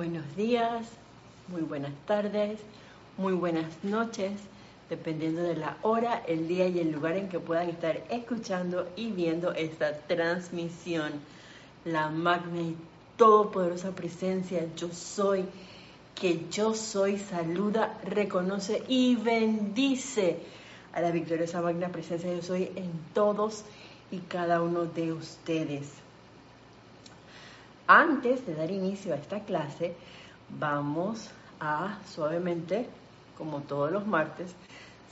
buenos días, muy buenas tardes, muy buenas noches, dependiendo de la hora, el día y el lugar en que puedan estar escuchando y viendo esta transmisión. La magna y todopoderosa presencia, yo soy, que yo soy, saluda, reconoce y bendice a la victoriosa magna presencia, yo soy en todos y cada uno de ustedes. Antes de dar inicio a esta clase, vamos a suavemente, como todos los martes,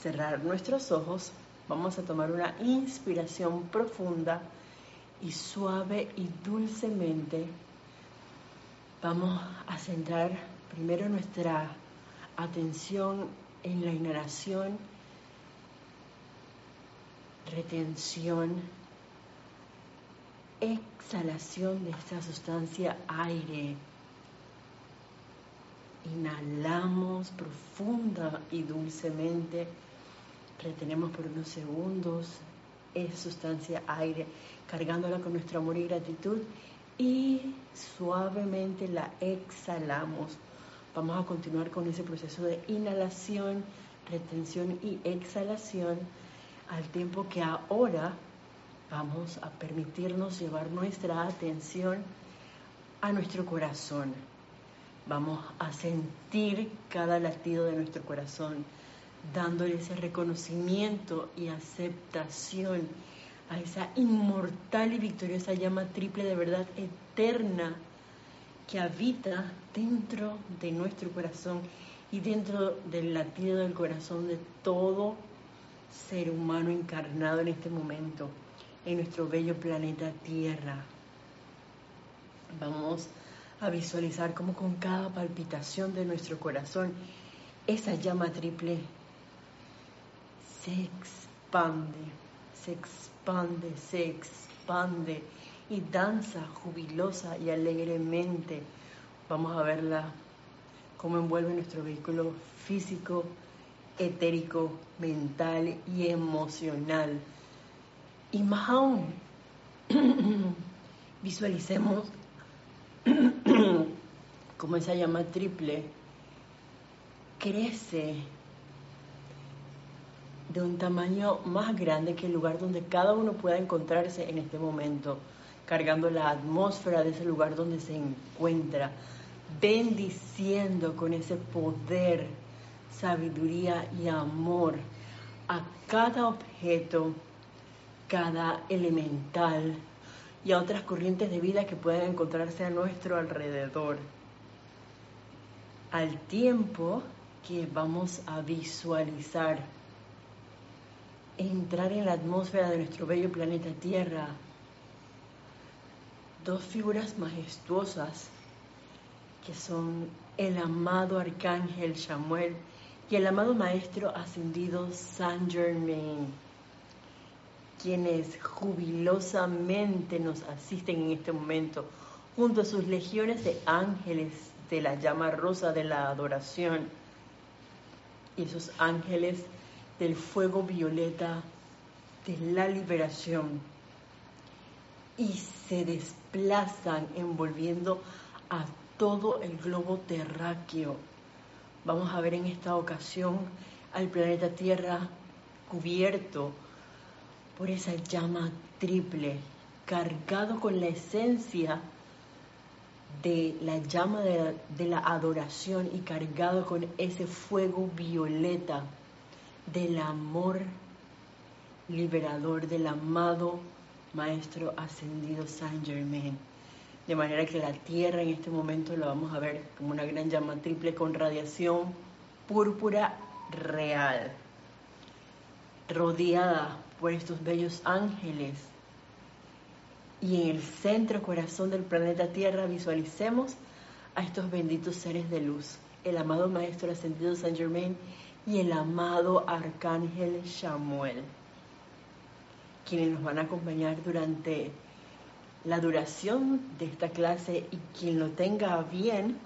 cerrar nuestros ojos. Vamos a tomar una inspiración profunda y suave y dulcemente vamos a centrar primero nuestra atención en la inhalación, retención, exhalación de esta sustancia aire. Inhalamos profunda y dulcemente, retenemos por unos segundos esa sustancia aire, cargándola con nuestro amor y gratitud y suavemente la exhalamos. Vamos a continuar con ese proceso de inhalación, retención y exhalación al tiempo que ahora Vamos a permitirnos llevar nuestra atención a nuestro corazón. Vamos a sentir cada latido de nuestro corazón, dándole ese reconocimiento y aceptación a esa inmortal y victoriosa llama triple de verdad eterna que habita dentro de nuestro corazón y dentro del latido del corazón de todo ser humano encarnado en este momento en nuestro bello planeta Tierra. Vamos a visualizar cómo con cada palpitación de nuestro corazón esa llama triple se expande, se expande, se expande y danza jubilosa y alegremente. Vamos a verla cómo envuelve nuestro vehículo físico, etérico, mental y emocional y más aún, visualicemos como esa llama triple crece de un tamaño más grande que el lugar donde cada uno pueda encontrarse en este momento, cargando la atmósfera de ese lugar donde se encuentra, bendiciendo con ese poder, sabiduría y amor a cada objeto cada elemental y a otras corrientes de vida que puedan encontrarse a nuestro alrededor. Al tiempo que vamos a visualizar entrar en la atmósfera de nuestro bello planeta Tierra dos figuras majestuosas que son el amado arcángel Samuel y el amado maestro ascendido Saint Germain quienes jubilosamente nos asisten en este momento, junto a sus legiones de ángeles de la llama rosa de la adoración y esos ángeles del fuego violeta de la liberación y se desplazan envolviendo a todo el globo terráqueo. Vamos a ver en esta ocasión al planeta Tierra cubierto por esa llama triple, cargado con la esencia de la llama de la, adoración y cargado con ese fuego violeta del amor liberador del amado Maestro Ascendido Saint Germain. De manera que la Tierra en este momento la vamos a ver como una gran llama triple con radiación púrpura real, rodeada por estos bellos ángeles. Y en el centro corazón del planeta Tierra visualicemos a estos benditos seres de luz, el amado Maestro Ascendido San Germain y el amado Arcángel Samuel, quienes nos van a acompañar durante la duración de esta clase y quien lo tenga bien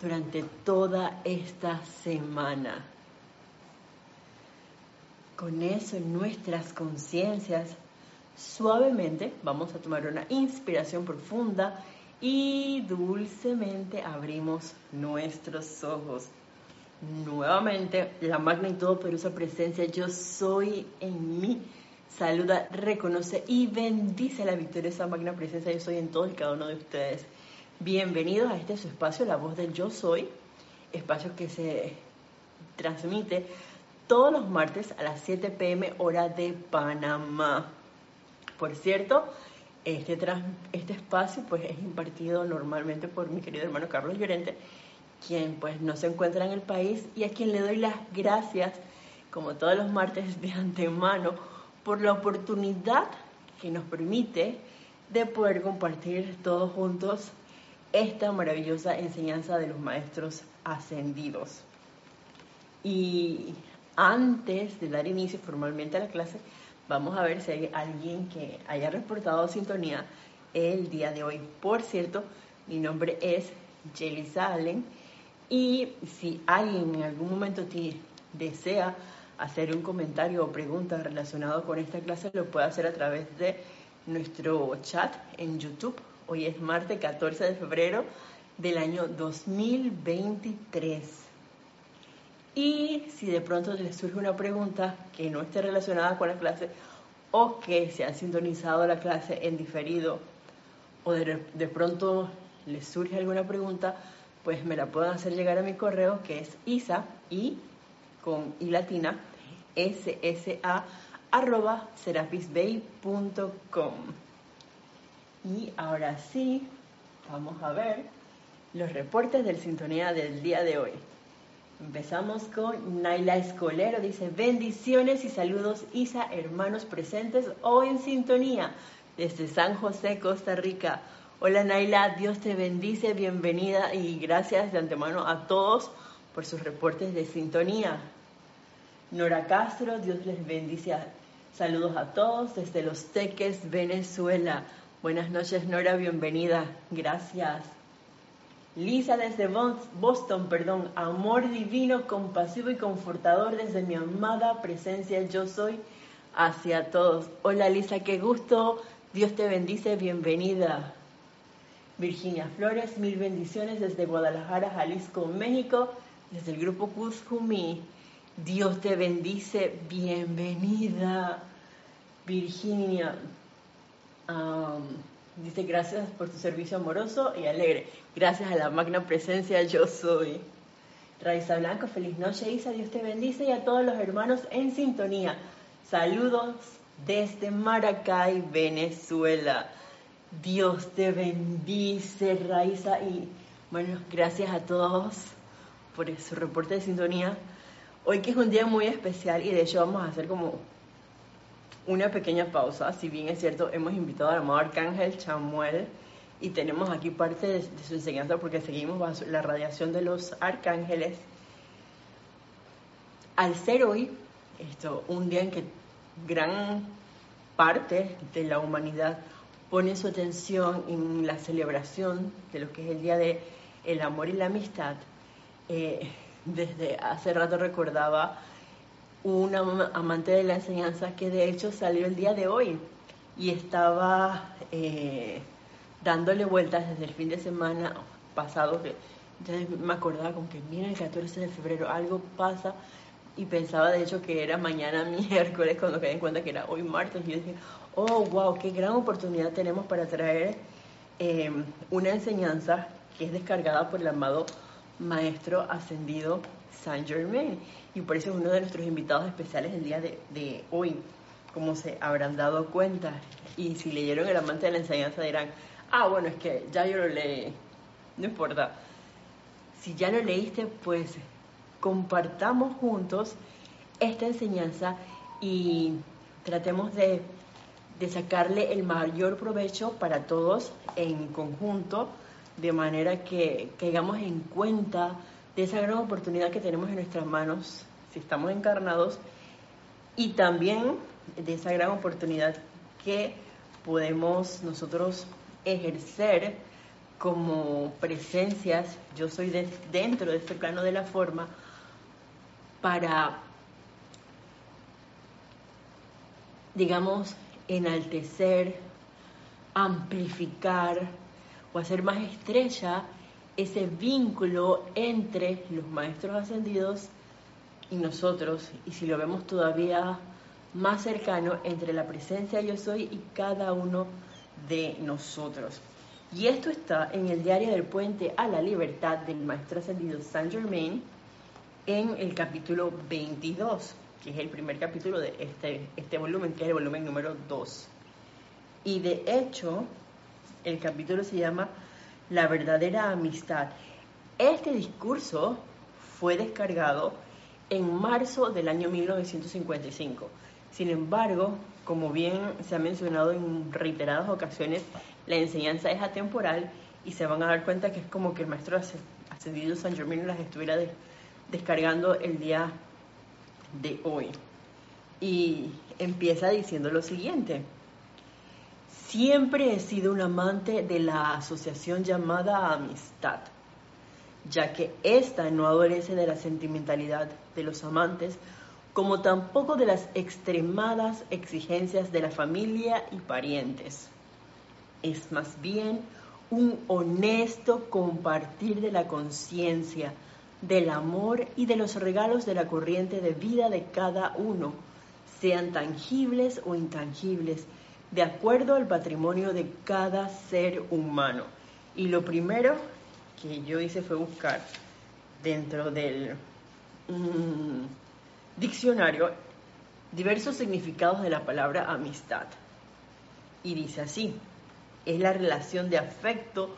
durante toda esta semana. Con eso en nuestras conciencias, suavemente vamos a tomar una inspiración profunda y dulcemente abrimos nuestros ojos. Nuevamente, la magna y todopoderosa presencia, yo soy en mí. Saluda, reconoce y bendice la victoriosa magna presencia, yo soy en todos y cada uno de ustedes. Bienvenidos a este su espacio, la voz del yo soy, espacio que se transmite todos los martes a las 7 pm hora de Panamá. Por cierto, este, este espacio pues es impartido normalmente por mi querido hermano Carlos Llorente, quien pues no se encuentra en el país y a quien le doy las gracias, como todos los martes de antemano, por la oportunidad que nos permite de poder compartir todos juntos esta maravillosa enseñanza de los maestros ascendidos. Y antes de dar inicio formalmente a la clase, Vamos a ver si hay alguien que haya reportado sintonía el día de hoy. Por cierto, mi nombre es Jelisa Allen y si alguien en algún momento desea hacer un comentario o pregunta relacionado con esta clase, lo puede hacer a través de nuestro chat en YouTube. Hoy es martes 14 de febrero del año 2023. Y si de pronto les surge una pregunta que no esté relacionada con la clase o que se ha sintonizado la clase en diferido o de, pronto les surge alguna pregunta, pues me la pueden hacer llegar a mi correo que es isa y con i latina ssa arroba serapisbay.com. Y ahora sí, vamos a ver los reportes del sintonía del día de hoy. Empezamos con Naila Escolero, dice bendiciones y saludos Isa, hermanos presentes hoy en sintonía desde San José, Costa Rica. Hola Naila, Dios te bendice, bienvenida y gracias de antemano a todos por sus reportes de sintonía. Nora Castro, Dios les bendice. Saludos a todos desde Los Teques, Venezuela. Buenas noches Nora, bienvenida. Gracias. Lisa desde Boston, perdón, amor divino, compasivo y confortador desde mi amada presencia yo soy hacia todos. Hola Lisa, qué gusto, Dios te bendice, bienvenida. Virginia Flores, mil bendiciones desde Guadalajara, Jalisco, México, desde el grupo Kuzhumi. Dios te bendice, bienvenida. Virginia. Dice, gracias por tu servicio amoroso y alegre. Gracias a la magna presencia yo soy. Raiza Blanco, feliz noche, Isa, Dios te bendice y a todos los hermanos en sintonía. Saludos desde Maracay, Venezuela. Dios te bendice, Raiza, y bueno, gracias a todos por su reporte de sintonía. Hoy que es un día muy especial y de hecho vamos a hacer como una pequeña pausa, si bien es cierto, hemos invitado al amado Arcángel Chamuel y tenemos aquí parte de, su enseñanza porque seguimos bajo la radiación de los arcángeles. Al ser hoy, esto, un día en que gran parte de la humanidad pone su atención en la celebración de lo que es el Día de el Amor y la Amistad, eh, desde hace rato recordaba una amante de la enseñanza que de hecho salió el día de hoy y estaba eh, dándole vueltas desde el fin de semana pasado, que ya me acordaba con que mira el 14 de febrero algo pasa y pensaba de hecho que era mañana miércoles cuando quedé en cuenta que era hoy martes y dije, oh wow, qué gran oportunidad tenemos para traer eh, una enseñanza que es descargada por el amado Maestro Ascendido Saint Germain y por eso es uno de nuestros invitados especiales el día de, hoy, como se habrán dado cuenta. Y si leyeron El amante de la enseñanza dirán, ah, bueno, es que ya yo lo leí, no importa. Si ya lo leíste, pues compartamos juntos esta enseñanza y tratemos de, de sacarle el mayor provecho para todos en conjunto, de manera que caigamos en cuenta de esa gran oportunidad que tenemos en nuestras manos si estamos encarnados y también de esa gran oportunidad que podemos nosotros ejercer como presencias, yo soy dentro de este plano de la forma, para, digamos, enaltecer, amplificar o hacer más estrecha ese vínculo entre los maestros ascendidos y nosotros, y si lo vemos todavía más cercano, entre la presencia yo soy y cada uno de nosotros. Y esto está en el diario del puente a la libertad del maestro ascendido Saint Germain en el capítulo 22, que es el primer capítulo de este, este volumen, que es el volumen número 2. Y de hecho, el capítulo se llama La verdadera amistad. Este discurso fue descargado en marzo del año 1955. Sin embargo, como bien se ha mencionado en reiteradas ocasiones, la enseñanza es atemporal y se van a dar cuenta que es como que el maestro ascendido San Germán las estuviera descargando el día de hoy. Y empieza diciendo lo siguiente. Siempre he sido un amante de la asociación llamada amistad, ya que ésta no adolece de la sentimentalidad de los amantes, como tampoco de las extremadas exigencias de la familia y parientes. Es más bien un honesto compartir de la conciencia, del amor y de los regalos de la corriente de vida de cada uno, sean tangibles o intangibles, de acuerdo al patrimonio de cada ser humano. Y lo primero que yo hice fue buscar dentro del diccionario diversos significados de la palabra amistad. Y dice así, es la relación de afecto,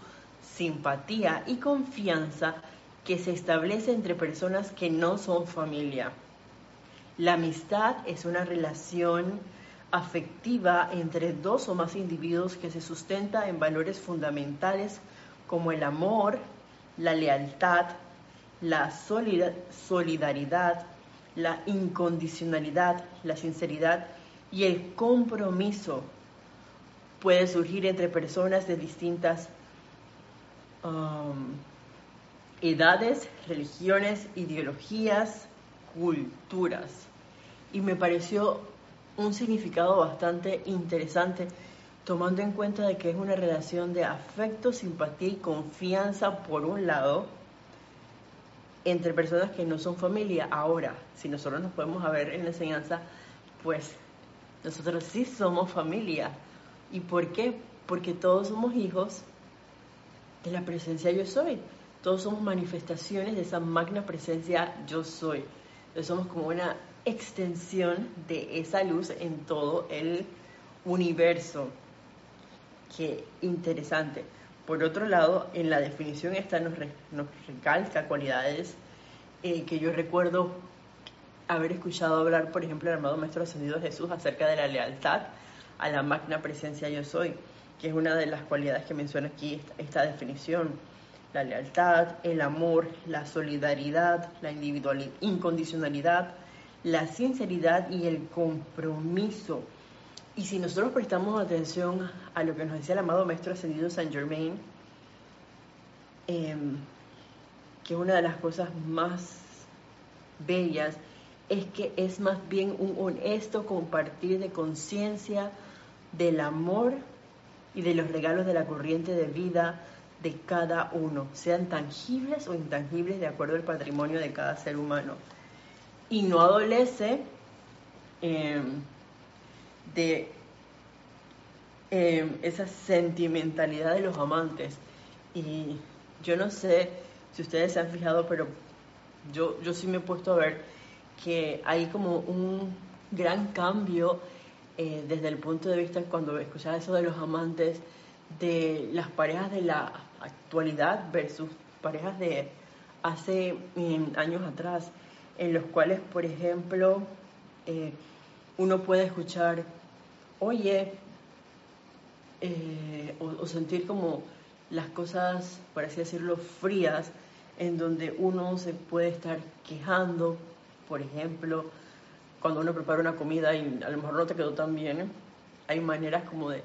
simpatía y confianza que se establece entre personas que no son familia. La amistad es una relación afectiva entre dos o más individuos que se sustenta en valores fundamentales como el amor, la lealtad, la solidaridad, la incondicionalidad, la sinceridad y el compromiso puede surgir entre personas de distintas um, edades, religiones, ideologías, culturas. Y me pareció un significado bastante interesante, tomando en cuenta de que es una relación de afecto, simpatía y confianza por un lado, entre personas que no son familia. Ahora, si nosotros nos podemos ver en la enseñanza, pues nosotros sí somos familia. ¿Y por qué? Porque todos somos hijos de la presencia yo soy. Todos somos manifestaciones de esa magna presencia yo soy. Entonces somos como una extensión de esa luz en todo el universo. Qué interesante. Por otro lado, en la definición esta nos, recalca cualidades eh, que yo recuerdo haber escuchado hablar, por ejemplo, el amado Maestro Ascendido Jesús acerca de la lealtad a la magna presencia yo soy, que es una de las cualidades que menciona aquí esta, definición. La lealtad, el amor, la solidaridad, la individualidad, incondicionalidad, la sinceridad y el compromiso y si nosotros prestamos atención a lo que nos decía el amado Maestro Ascendido Saint Germain, em, que una de las cosas más bellas es que es más bien un honesto compartir de conciencia del amor y de los regalos de la corriente de vida de cada uno, sean tangibles o intangibles de acuerdo al patrimonio de cada ser humano. Y no adolece em, de em, esa sentimentalidad de los amantes. Y yo no sé si ustedes se han fijado, pero yo, yo sí me he puesto a ver que hay como un gran cambio eh, desde el punto de vista cuando escuchaba eso de los amantes, de las parejas de la actualidad versus parejas de hace años atrás, en los cuales, por ejemplo, eh, uno puede escuchar oye, eh, o, sentir como las cosas, por así decirlo, frías, en donde uno se puede estar quejando, por ejemplo, cuando uno prepara una comida y a lo mejor no te quedó tan bien, hay maneras como de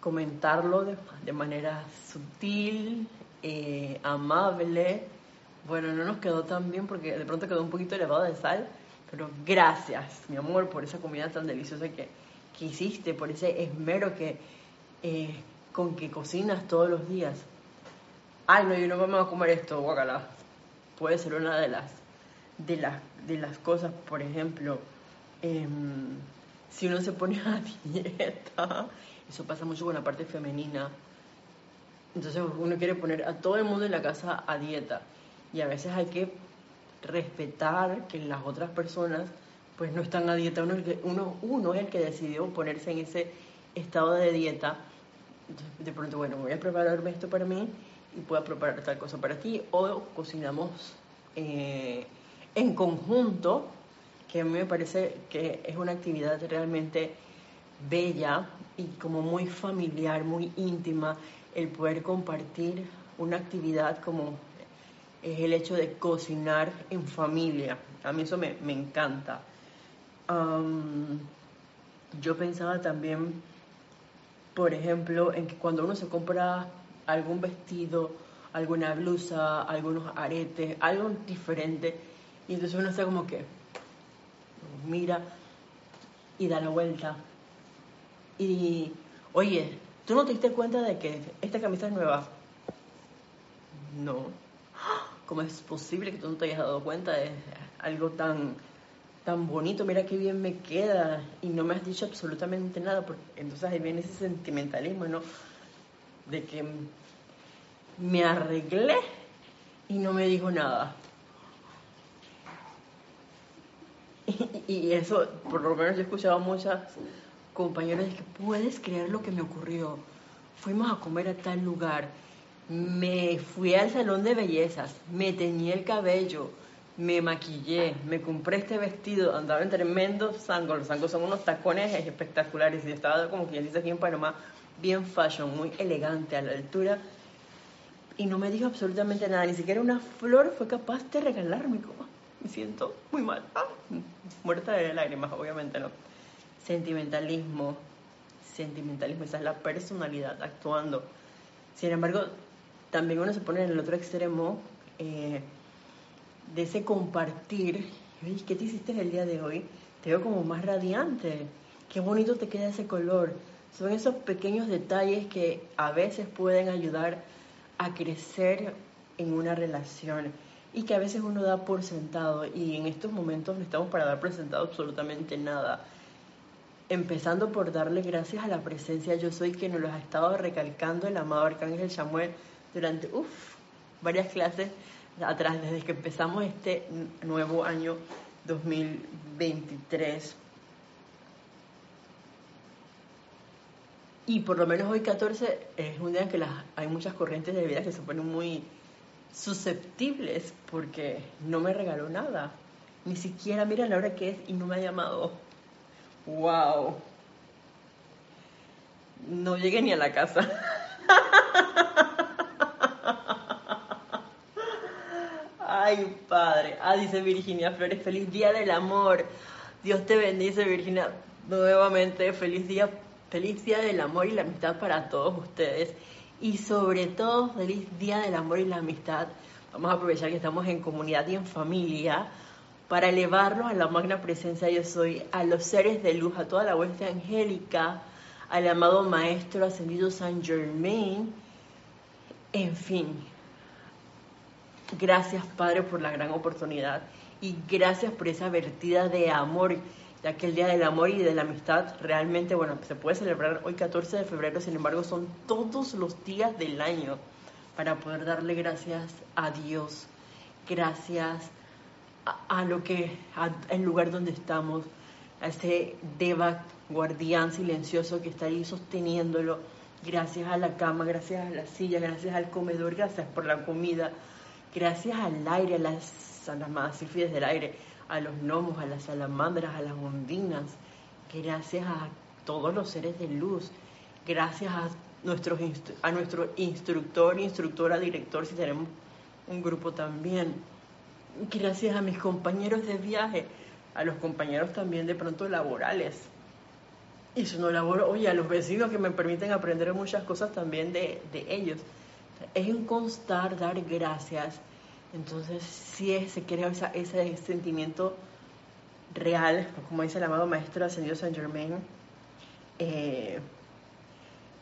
comentarlo de, manera sutil, eh, amable. Bueno, no nos quedó tan bien porque de pronto quedó un poquito elevado de sal, pero gracias, mi amor, por esa comida tan deliciosa que, que hiciste, por ese esmero que eh, con que cocinas todos los días. Ay, no, yo no vamos a comer esto, guacala. Puede ser una de las, de las, de las cosas, por ejemplo, em, si uno se pone a dieta, eso pasa mucho con la parte femenina. Entonces uno quiere poner a todo el mundo en la casa a dieta. Y a veces hay que respetar que las otras personas pues no están a dieta. Uno, es el que decidió ponerse en ese estado de dieta. de pronto, bueno, voy a prepararme esto para mí y puedo preparar tal cosa para ti. O cocinamos eh, en conjunto, que a mí me parece que es una actividad realmente bella y como muy familiar, muy íntima, el poder compartir una actividad como es el hecho de cocinar en familia. A mí eso me, me encanta yo pensaba también, por ejemplo, en que cuando uno se compra algún vestido, alguna blusa, algunos aretes, algo diferente, y entonces uno está como que mira y da la vuelta. Y, oye, ¿tú no te diste cuenta de que esta camisa es nueva? No. ¿Cómo es posible que tú no te hayas dado cuenta de algo tan tan bonito, mira qué bien me queda y no me has dicho absolutamente nada, porque entonces ahí viene ese sentimentalismo, ¿no? De que me arreglé y no me dijo nada. Y, eso, por lo menos yo he escuchado a muchas compañeras que puedes creer lo que me ocurrió. Fuimos a comer a tal lugar, me fui al salón de bellezas, me teñí el cabello, me maquillé, me compré este vestido, andaba en tremendo sangos, los sangos son unos tacones espectaculares y estaba como quien dice aquí en Panamá, bien fashion, muy elegante a la altura y no me dijo absolutamente nada, ni siquiera una flor fue capaz de regalarme, como me siento muy mal, ah, muerta de lágrimas, obviamente no. Sentimentalismo, sentimentalismo, esa es la personalidad actuando. Sin embargo, también uno se pone en el otro extremo, eh, de ese compartir, ¿qué te hiciste el día de hoy? Te veo como más radiante, qué bonito te queda ese color. Son esos pequeños detalles que a veces pueden ayudar a crecer en una relación y que a veces uno da por sentado y en estos momentos no estamos para dar por sentado absolutamente nada. Empezando por darle gracias a la presencia yo soy que nos lo ha estado recalcando el amado Arcángel Samuel durante uf, varias clases atrás, desde que empezamos este nuevo año 2023. Y por lo menos hoy 14 es un día en que las, hay muchas corrientes de vida que se ponen muy susceptibles porque no me regaló nada. Ni siquiera mira la hora que es y no me ha llamado. ¡Wow! No llegué ni a la casa. Ay, padre. Ah, dice Virginia Flores, feliz día del amor. Dios te bendice, Virginia. Nuevamente, feliz día, feliz día del amor y la amistad para todos ustedes. Y sobre todo, feliz día del amor y la amistad. Vamos a aprovechar que estamos en comunidad y en familia para elevarlos a la magna presencia yo soy, a los seres de luz, a toda la hueste angélica, al amado Maestro Ascendido San Germain, en fin, Gracias, Padre, por la gran oportunidad. Y gracias por esa vertida de amor, ya que el Día del Amor y de la Amistad realmente, bueno, se puede celebrar hoy 14 de febrero, sin embargo, son todos los días del año para poder darle gracias a Dios, gracias a, lo que, al lugar donde estamos, a ese Deva guardián silencioso que está ahí sosteniéndolo, gracias a la cama, gracias a la silla, gracias al comedor, gracias por la comida Gracias al aire, a las, a del aire, a los gnomos, a las salamandras, a las ondinas, gracias a todos los seres de luz, gracias a, nuestros, a nuestro instructor, instructora, director, si tenemos un grupo también, gracias a mis compañeros de viaje, a los compañeros también de pronto laborales. Y si no laboro, oye, a los vecinos que me permiten aprender muchas cosas también de, de ellos es en constar, dar gracias. Entonces, si se quiere ese sentimiento real, como dice el amado Maestro Ascendido San Germain, eh,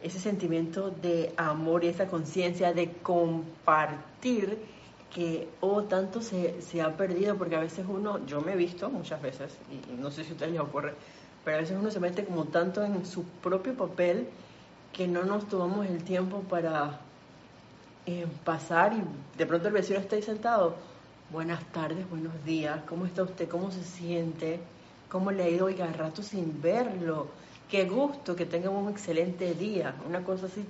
ese sentimiento de amor y esa conciencia de compartir que oh, tanto se, se, ha perdido, porque a veces uno, yo me he visto muchas veces, y, no sé si a ustedes les ocurre, pero a veces uno se mete como tanto en su propio papel que no nos tomamos el tiempo para pasar y de pronto el vecino está ahí sentado. Buenas tardes, buenos días, ¿cómo está usted? ¿Cómo se siente? ¿Cómo le ha ido? Oiga, rato sin verlo. Qué gusto que tengamos un excelente día. Una cosa así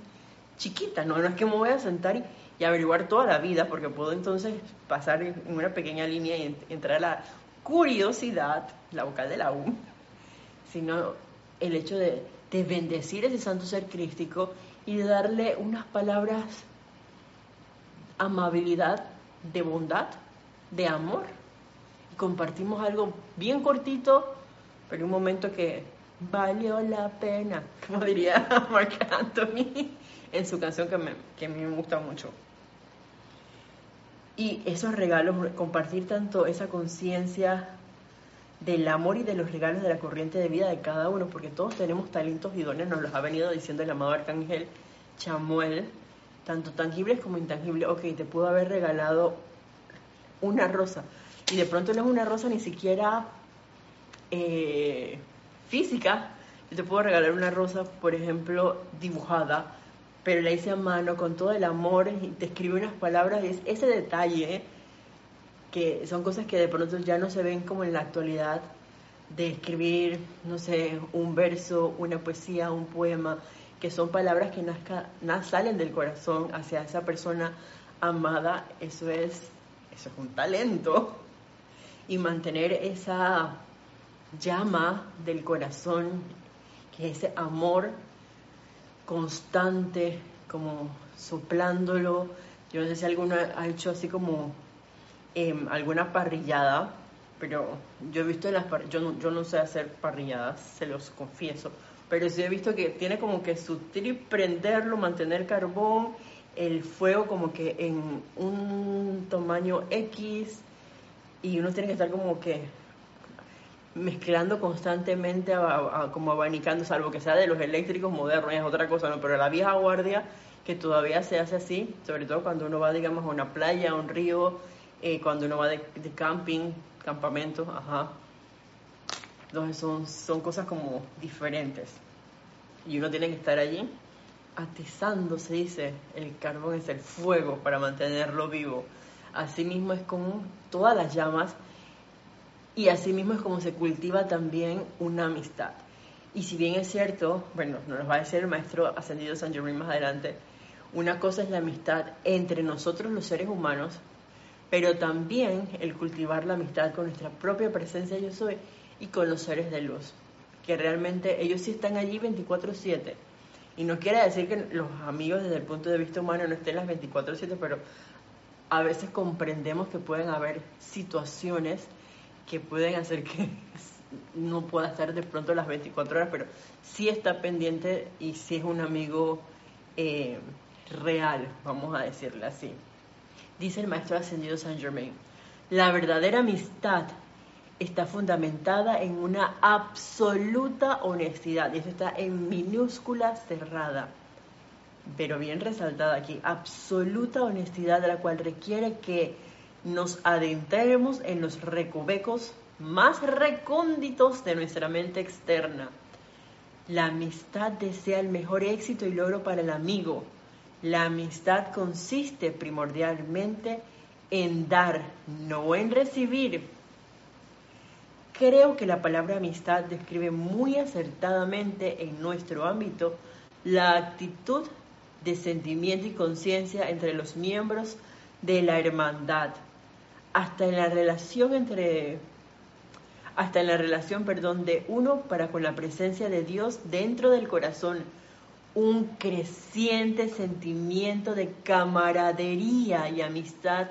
chiquita, ¿no? No es que me voy a sentar y y averiguar toda la vida, porque puedo entonces pasar en una pequeña línea y entrar a la curiosidad, la vocal de la U, sino el hecho de, de bendecir ese santo ser crístico y de darle unas palabras amabilidad, de bondad, de amor. Y compartimos algo bien cortito, pero un momento que valió la pena, como diría Mark Anthony en su canción que, me, que a mí me gusta mucho. Y esos regalos, compartir tanto esa conciencia del amor y de los regalos de la corriente de vida de cada uno, porque todos tenemos talentos y dones, nos los ha venido diciendo el amado arcángel Chamuel, tanto tangibles como intangibles. Ok, te puedo haber regalado una rosa, y de pronto no es una rosa ni siquiera eh, física, yo te puedo regalar una rosa, por ejemplo, dibujada, pero la hice a mano con todo el amor y te escribe unas palabras, y es ese detalle que son cosas que de pronto ya no se ven como en la actualidad de escribir, no sé, un verso, una poesía, un poema, que son palabras que nazca, salen del corazón hacia esa persona amada, eso es, eso es un talento. Y mantener esa llama del corazón, que ese amor constante, como soplándolo. Yo no sé si alguno ha hecho así como em, alguna parrillada, pero yo he visto las yo no, yo no sé hacer parrilladas, se los confieso, pero sí he visto que tiene como que su prenderlo, mantener carbón, el fuego como que en un tamaño X y uno tiene que estar como que mezclando constantemente, como abanicando, salvo que sea de los eléctricos modernos, es otra cosa, ¿no? Pero la vieja guardia, que todavía se hace así, sobre todo cuando uno va, digamos, a una playa, a un río, eh, cuando uno va de, camping, campamento, ajá. Entonces son, son cosas como diferentes. Y uno tiene que estar allí atizando, se dice, el carbón es el fuego para mantenerlo vivo. Asimismo es como todas las llamas y así mismo es como se cultiva también una amistad. Y si bien es cierto, bueno, nos va a decir el maestro ascendido San Germain más adelante, una cosa es la amistad entre nosotros los seres humanos, pero también el cultivar la amistad con nuestra propia presencia yo soy y con los seres de luz, que realmente ellos sí están allí 24/7. Y no quiere decir que los amigos desde el punto de vista humano no estén las 24/7, pero a veces comprendemos que pueden haber situaciones que pueden hacer que no pueda estar de pronto las 24 horas, pero sí está pendiente y sí es un amigo eh, real, vamos a decirle así. Dice el maestro ascendido Saint Germain, la verdadera amistad está fundamentada en una absoluta honestidad, y eso está en minúscula cerrada, pero bien resaltada aquí, absoluta honestidad, de la cual requiere que nos adentremos en los recovecos más recónditos de nuestra mente externa. La amistad desea el mejor éxito y logro para el amigo. La amistad consiste primordialmente en dar, no en recibir. Creo que la palabra amistad describe muy acertadamente en nuestro ámbito la actitud de sentimiento y conciencia entre los miembros de la hermandad. Hasta en la relación entre hasta en la relación, perdón, de uno para con la presencia de Dios dentro del corazón, un creciente sentimiento de camaradería y amistad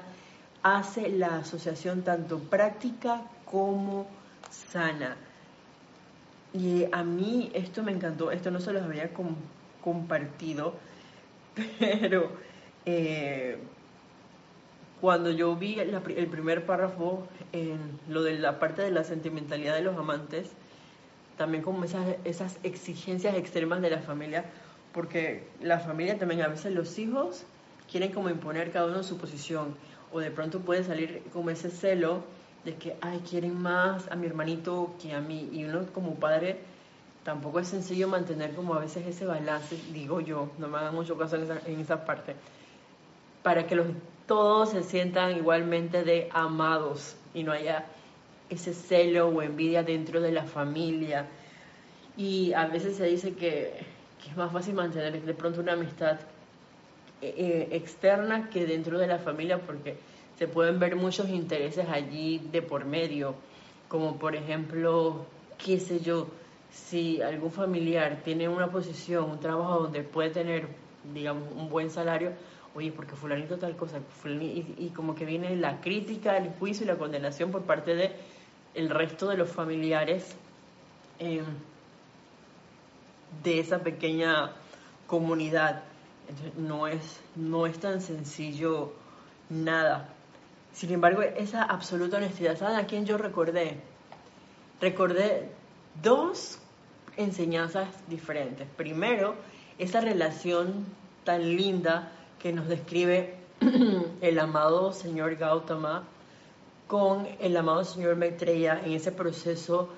hace la asociación tanto práctica como sana. Y a mí esto me encantó, esto no se los había compartido, pero eh, cuando yo vi el primer párrafo en lo de la parte de la sentimentalidad de los amantes, también como esas, esas exigencias extremas de la familia, porque la familia también, a veces los hijos quieren como imponer cada uno su posición, o de pronto puede salir como ese celo de que, ay, quieren más a mi hermanito que a mí, y uno como padre tampoco es sencillo mantener como a veces ese balance, digo yo, no me hagan mucho caso en esa, en parte, para que los, todos se sientan igualmente de amados y no haya ese celo o envidia dentro de la familia. Y a veces se dice que, es más fácil mantener de pronto una amistad eh, eh, externa que dentro de la familia porque se pueden ver muchos intereses allí de por medio, como por ejemplo, qué sé yo, si algún familiar tiene una posición, un trabajo donde puede tener, digamos, un buen salario, oye, porque fulanito tal cosa, y, como que viene la crítica, el juicio y la condenación por parte de el resto de los familiares em, de esa pequeña comunidad. no es, no es tan sencillo nada. Sin embargo, esa absoluta honestidad, ¿saben a quién yo recordé? Recordé dos enseñanzas diferentes. Primero, esa relación tan linda que nos describe el amado señor Gautama con el amado señor Maitreya en ese proceso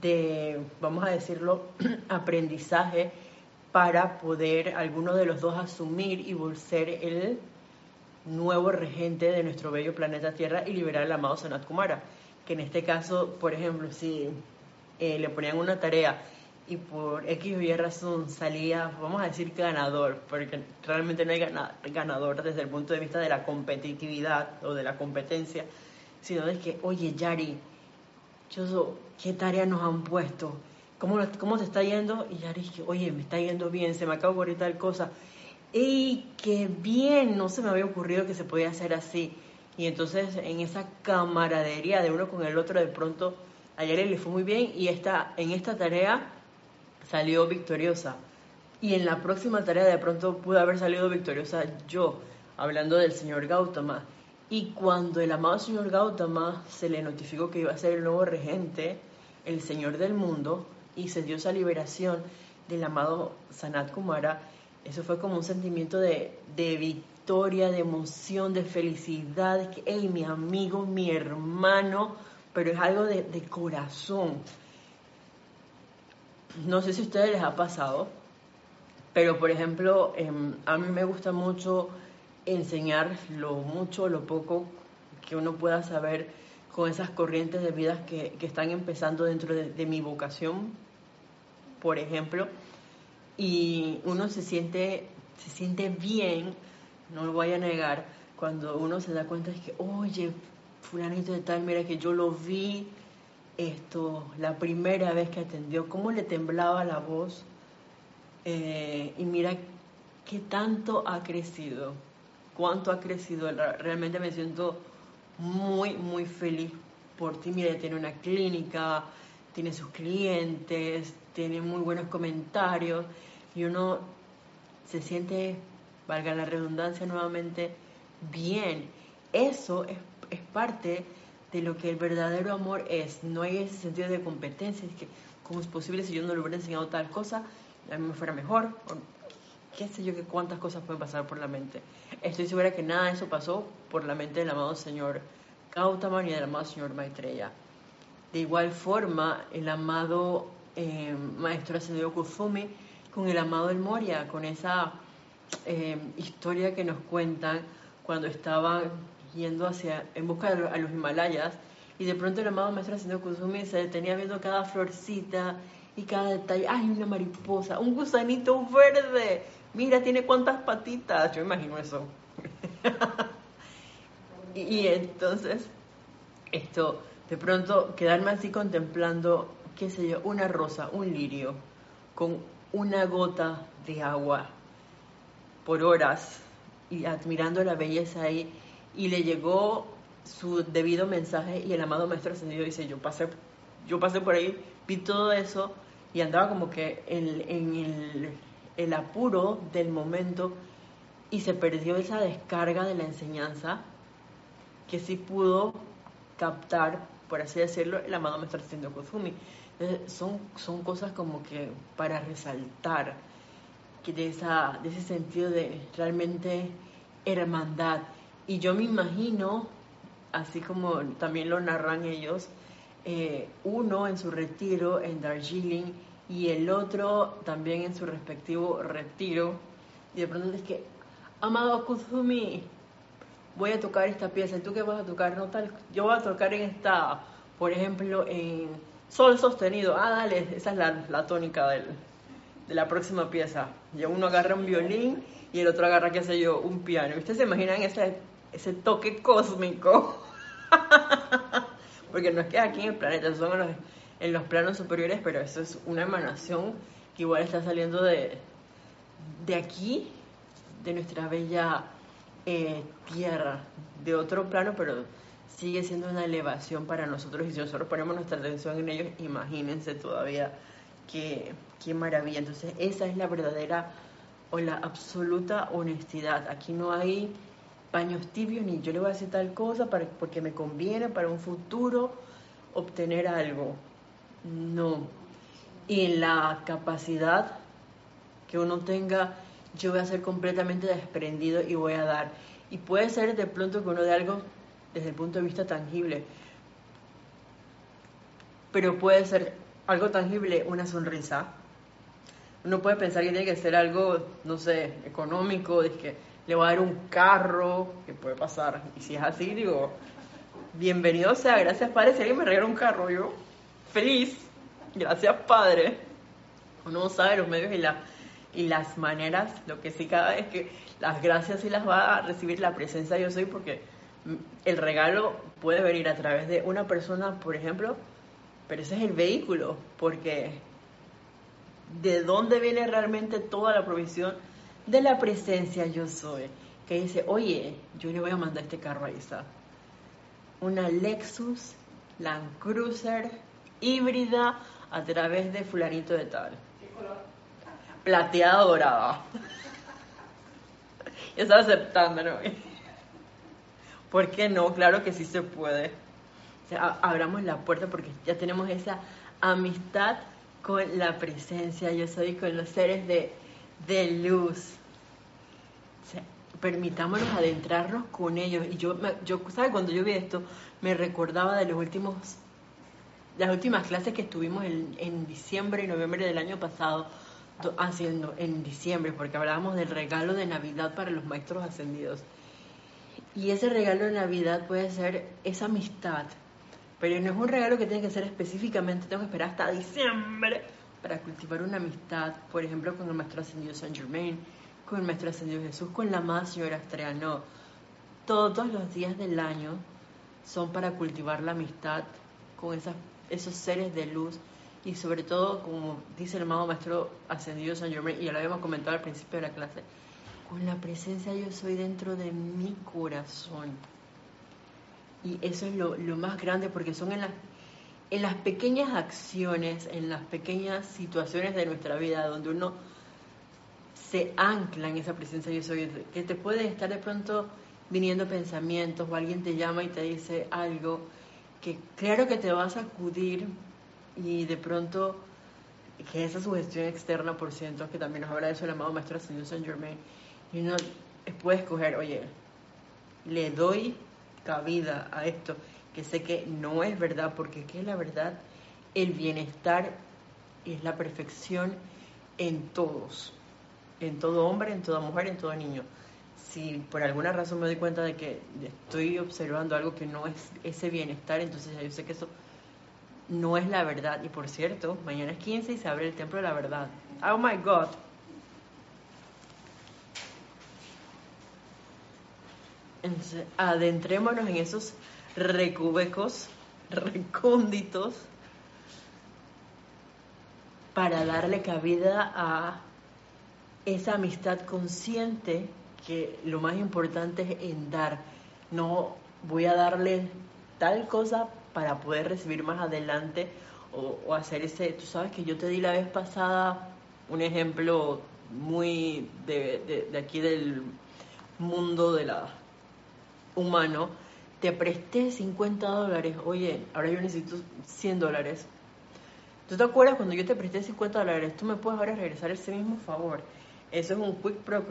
de, vamos a decirlo, aprendizaje para poder alguno de los dos asumir y ser el nuevo regente de nuestro bello planeta Tierra y liberar al amado Sanat Kumara. Que en este caso, por ejemplo, si eh, le ponían una tarea y por X o Y razón salía, vamos a decir ganador, porque realmente no hay ganador desde el punto de vista de la competitividad o de la competencia, sino de que, oye, Yari, yo, ¿qué tarea nos han puesto? ¿Cómo, ¿Cómo te está yendo? Y Yari, oye, me está yendo bien, se me de ocurrir tal cosa. ¡Ey, qué bien! No se me había ocurrido que se podía hacer así. Y entonces en esa camaradería de uno con el otro, de pronto a Yari le fue muy bien y esta, en esta tarea salió victoriosa. Y en la próxima tarea de pronto pude haber salido victoriosa yo, hablando del señor Gautama. Y cuando el amado señor Gautama se le notificó que iba a ser el nuevo regente, el señor del mundo, y se dio esa liberación del amado Sanat Kumara, eso fue como un sentimiento de, victoria, de emoción, de felicidad, de que, hey, mi amigo, mi hermano, pero es algo de, de corazón. No sé si a ustedes les ha pasado, pero por ejemplo, em, a mí me gusta mucho enseñar lo mucho, lo poco que uno pueda saber con esas corrientes de vida que, están empezando dentro de, mi vocación, por ejemplo, y uno se siente, se siente bien, no lo voy a negar, cuando uno se da cuenta de que, oye, fulanito de tal, mira que yo lo vi esto, la primera vez que atendió, cómo le temblaba la voz, eh, y mira qué tanto ha crecido cuánto ha crecido. Realmente me siento muy, muy feliz por ti. Mira, tiene una clínica, tiene sus clientes, tiene muy buenos comentarios y uno se siente, valga la redundancia nuevamente, bien. Eso es, parte de lo que el verdadero amor es. No hay ese sentido de competencia, es que cómo es posible si yo no le hubiera enseñado tal cosa, a mí me fuera mejor, qué sé yo, que cuántas cosas pueden pasar por la mente. Estoy segura que nada de eso pasó por la mente del amado señor Gautama ni del amado señor Maitreya. De igual forma, el amado eh, maestro ascendido Kusumi con el amado El Moria, con esa eh, historia que nos cuentan cuando estaban yendo hacia, en busca de a los Himalayas, y de pronto el amado maestro ascendido Kusumi se detenía viendo cada florcita y cada detalle. ¡Ay, una mariposa! ¡Un gusanito verde! mira, tiene cuántas patitas, yo imagino eso. y, entonces, esto, de pronto quedarme así contemplando, qué sé yo, una rosa, un lirio, con una gota de agua por horas y admirando la belleza ahí, y le llegó su debido mensaje y el amado maestro ascendido dice, yo pasé, yo pasé por ahí, vi todo eso y andaba como que en, el el apuro del momento y se perdió esa descarga de la enseñanza que sí pudo captar, por así decirlo, el amado maestro Ascendido Kozumi. son, son cosas como que para resaltar. de, esa, de ese sentido de realmente hermandad. Y yo me imagino, así como también lo narran ellos, eh, uno en su retiro en Darjeeling y el otro también en su respectivo retiro. Y de pronto es que, amado Kuzumi, voy a tocar esta pieza. ¿Y tú qué vas a tocar? No tal, yo voy a tocar en esta, por ejemplo, en sol sostenido. Ah, dale, esa es la, la tónica del, de la próxima pieza. Y uno agarra un violín y el otro agarra, qué sé yo, un piano. ¿Ustedes se imaginan ese, ese toque cósmico? Porque no es que aquí en el planeta, son en los, en los planos superiores, pero eso es una emanación que igual está saliendo de, de aquí, de nuestra bella eh, tierra, de otro plano, pero sigue siendo una elevación para nosotros. Y si nosotros ponemos nuestra atención en ellos, imagínense todavía qué, qué maravilla. Entonces, esa es la verdadera o la absoluta honestidad. Aquí no hay paños tibios ni yo le voy a decir tal cosa para, porque me conviene para un futuro obtener algo. No. Y en la capacidad que uno tenga, yo voy a ser completamente desprendido y voy a dar. Y puede ser de pronto que uno de algo desde el punto de vista tangible, pero puede ser algo tangible, una sonrisa. Uno puede pensar que tiene que ser algo, no sé, económico, de que le voy a dar un carro, que puede pasar. Y si es así, digo, bienvenido sea, gracias Padre, si alguien me regala un carro, yo feliz, gracias Padre. Uno sabe los medios y, la, y las maneras, lo que sí cada vez que las gracias sí las va a recibir la presencia yo soy, porque el regalo puede venir a través de una persona, por ejemplo, pero ese es el vehículo, porque ¿de dónde viene realmente toda la provisión? De la presencia yo soy, que dice, oye, yo le voy a mandar este carro a Isa. Una Lexus Land Cruiser híbrida a través de fulanito de tal. Plateada dorada. está aceptando, ¿no? ¿Por qué no? Claro que sí se puede abramos la puerta porque ya tenemos esa amistad con la presencia, yo soy con los seres de, de luz. permitámonos adentrarnos con ellos. Y yo, yo, ¿sabes? Cuando yo vi esto, me recordaba de los últimos, las últimas clases que estuvimos en diciembre y noviembre del año pasado, haciendo en diciembre, porque hablábamos del regalo de Navidad para los maestros ascendidos. Y ese regalo de Navidad puede ser esa amistad, pero no es un regalo que tiene que ser específicamente, tengo que esperar hasta diciembre para cultivar una amistad, por ejemplo, con el Maestro Ascendido Saint Germain, con el Maestro Ascendido Jesús, con la amada Señora Estrella. No, todos los días del año son para cultivar la amistad con esas, esos seres de luz y sobre todo, como dice el amado Maestro Ascendido Saint Germain, y ya lo habíamos comentado al principio de la clase, con la presencia yo soy dentro de mi corazón. Y eso es lo, más grande porque son en las, en las pequeñas acciones, en las pequeñas situaciones de nuestra vida donde uno se ancla en esa presencia yo soy, que te puede estar de pronto viniendo pensamientos o alguien te llama y te dice algo que claro que te va a sacudir y de pronto que esa sugestión externa por ciento que también nos habla de eso el amado maestro Señor Saint Germain y uno puede escoger oye le doy cabida a esto, que sé que no es verdad, porque ¿qué es la verdad? El bienestar es la perfección en todos, en todo hombre, en toda mujer, en todo niño. Si por alguna razón me doy cuenta de que estoy observando algo que no es ese bienestar, entonces yo sé que eso no es la verdad. Y por cierto, mañana es 15 y se abre el templo de la verdad. Oh my God. Entonces, adentrémonos en esos recovecos, recónditos, para darle cabida a esa amistad consciente que lo más importante es en dar. No voy a darle tal cosa para poder recibir más adelante o, hacer ese, tú sabes que yo te di la vez pasada un ejemplo muy de aquí del mundo de la humano, te presté 50 dólares, oye, ahora yo necesito 100 dólares. ¿Tú te acuerdas cuando yo te presté 50 dólares? Tú me puedes ahora regresar ese mismo favor. Eso es un quick pro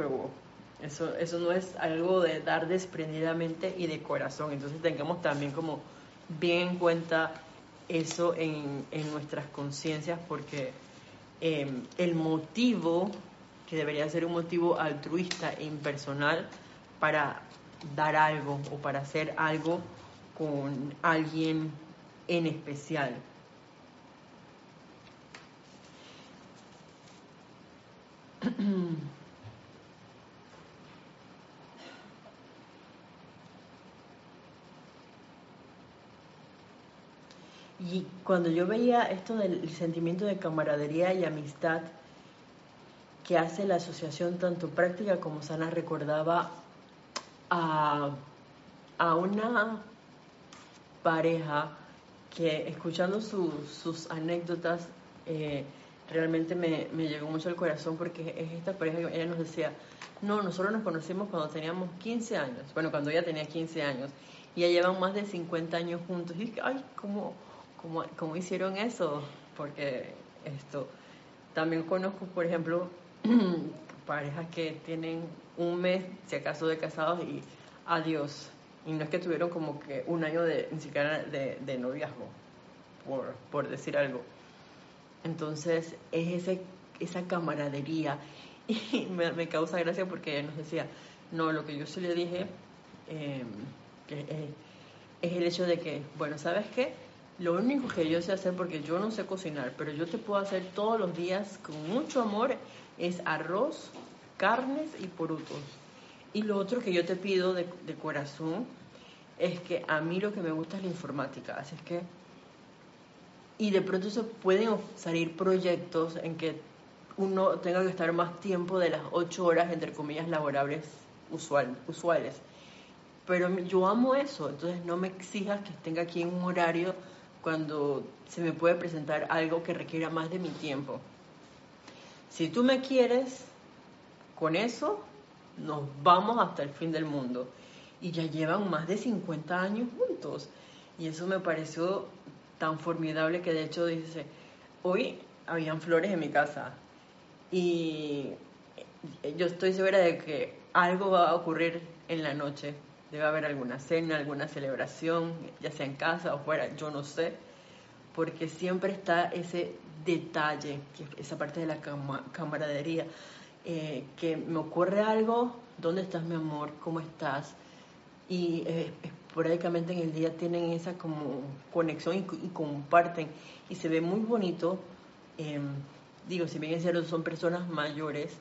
Eso, eso no es algo de dar desprendidamente y de corazón. Entonces tengamos también como bien en cuenta eso en, nuestras conciencias porque em, el motivo, que debería ser un motivo altruista e impersonal para dar algo o para hacer algo con alguien en especial. Y cuando yo veía esto del sentimiento de camaradería y amistad que hace la asociación tanto práctica como sana, recordaba a, una pareja que escuchando sus anécdotas eh, realmente me, llegó mucho al corazón porque es esta pareja que ella nos decía, no, nosotros nos conocimos cuando teníamos 15 años, bueno, cuando ella tenía 15 años, y ya llevan más de 50 años juntos. Y ay, ¿cómo, cómo, hicieron eso? Porque esto, también conozco, por ejemplo, parejas que tienen un mes, si acaso, de casados y adiós. Y no es que tuvieron como que un año de, ni siquiera de, de noviazgo, por, por decir algo. Entonces es ese, esa camaradería y me, causa gracia porque ella nos decía, no, lo que yo sí le dije em, es el hecho de que, bueno, ¿sabes qué? Lo único que yo sé hacer, porque yo no sé cocinar, pero yo te puedo hacer todos los días con mucho amor, es arroz, carnes y porutos. Y lo otro que yo te pido de, corazón es que a mí lo que me gusta es la informática, así es que y de pronto se pueden salir proyectos en que uno tenga que estar más tiempo de las ocho horas, entre comillas, laborables usual, usuales. Pero yo amo eso, entonces no me exijas que tenga aquí un horario cuando se me puede presentar algo que requiera más de mi tiempo. Si tú me quieres, con eso nos vamos hasta el fin del mundo. Y ya llevan más de 50 años juntos. Y eso me pareció tan formidable que de hecho dice, hoy habían flores en mi casa y yo estoy segura de que algo va a ocurrir en la noche. Debe haber alguna cena, alguna celebración, ya sea en casa o fuera, yo no sé, porque siempre está ese detalle, esa parte de la camaradería, eh, que me ocurre algo, ¿dónde estás mi amor? ¿Cómo estás? Y eh, esporádicamente en el día tienen esa como conexión y, comparten y se ve muy bonito. Em, digo, si bien es cierto, son personas mayores,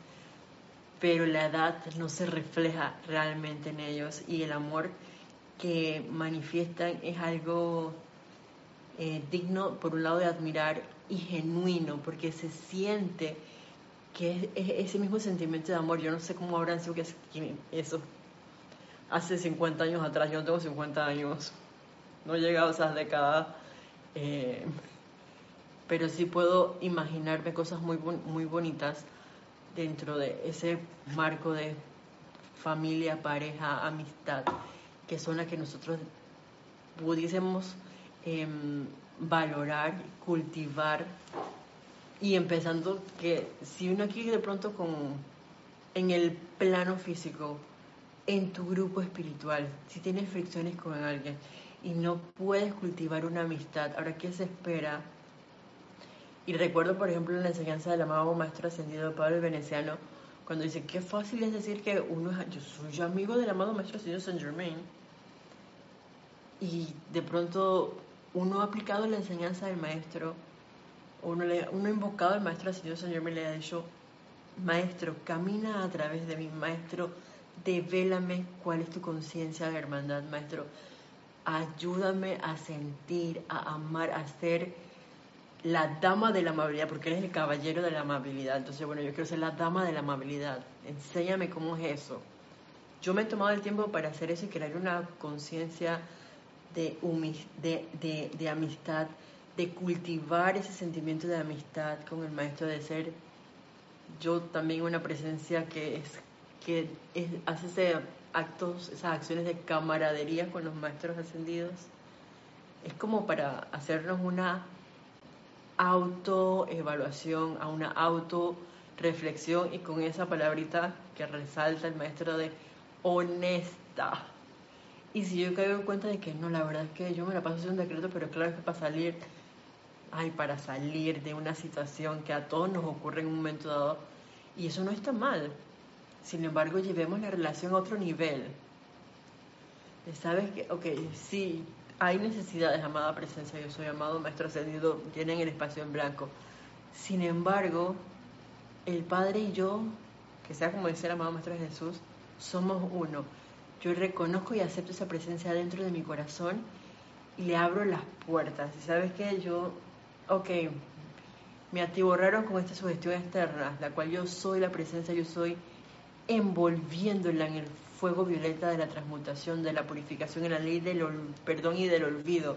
pero la edad no se refleja realmente en ellos y el amor que manifiestan es algo eh, digno, por un lado, de admirar y genuino, porque se siente que es, ese mismo sentimiento de amor. Yo no sé cómo habrán sido que esos hace 50 años atrás, yo no tengo 50 años, no he llegado a esas décadas, eh, pero sí puedo imaginarme cosas muy, muy bonitas dentro de ese marco de familia, pareja, amistad, que son las que nosotros pudiésemos em, valorar, cultivar, y empezando que si uno aquí de pronto con en el plano físico en tu grupo espiritual, si tienes fricciones con alguien y no puedes cultivar una amistad, ahora qué se espera. Y recuerdo, por ejemplo, la enseñanza del amado Maestro Ascendido Pablo el Veneciano, cuando dice, qué fácil es decir que uno es, yo soy amigo del amado Maestro Ascendido Saint Germain, y de pronto uno ha aplicado la enseñanza del Maestro, uno, uno ha invocado al Maestro Ascendido Saint Germain le ha dicho, Maestro, camina a través de mi Maestro, devélame cuál es tu conciencia de hermandad, maestro. Ayúdame a sentir, a amar, a ser la dama de la amabilidad, porque eres el caballero de la amabilidad. Entonces, bueno, yo quiero ser la dama de la amabilidad. Enséñame cómo es eso. Yo me he tomado el tiempo para hacer eso y crear una conciencia de, de, de amistad, de cultivar ese sentimiento de amistad con el maestro, de ser yo también una presencia que es que hace actos, esas acciones de camaradería con los maestros ascendidos, es como para hacernos una autoevaluación, a una auto reflexión y con esa palabrita que resalta el maestro de honesta. Y si yo caigo en cuenta de que no, la verdad es que yo me la paso haciendo un decreto, pero claro que para salir, ay, para salir de una situación que a todos nos ocurre en un momento dado, y eso no está mal. Sin embargo, llevemos la relación a otro nivel. ¿Sabes que Ok, sí, hay necesidades, amada presencia, yo soy amado Maestro Ascendido, tienen el espacio en blanco. Sin embargo, el Padre y yo, que sea como dice el amado Maestro Jesús, somos uno. Yo reconozco y acepto esa presencia dentro de mi corazón y le abro las puertas. Y sabes que yo, ok, me atiborraron con esta sugestión externa, la cual yo soy la presencia, yo soy envolviéndola en el fuego violeta de la transmutación, de la purificación, en la ley del perdón y del olvido,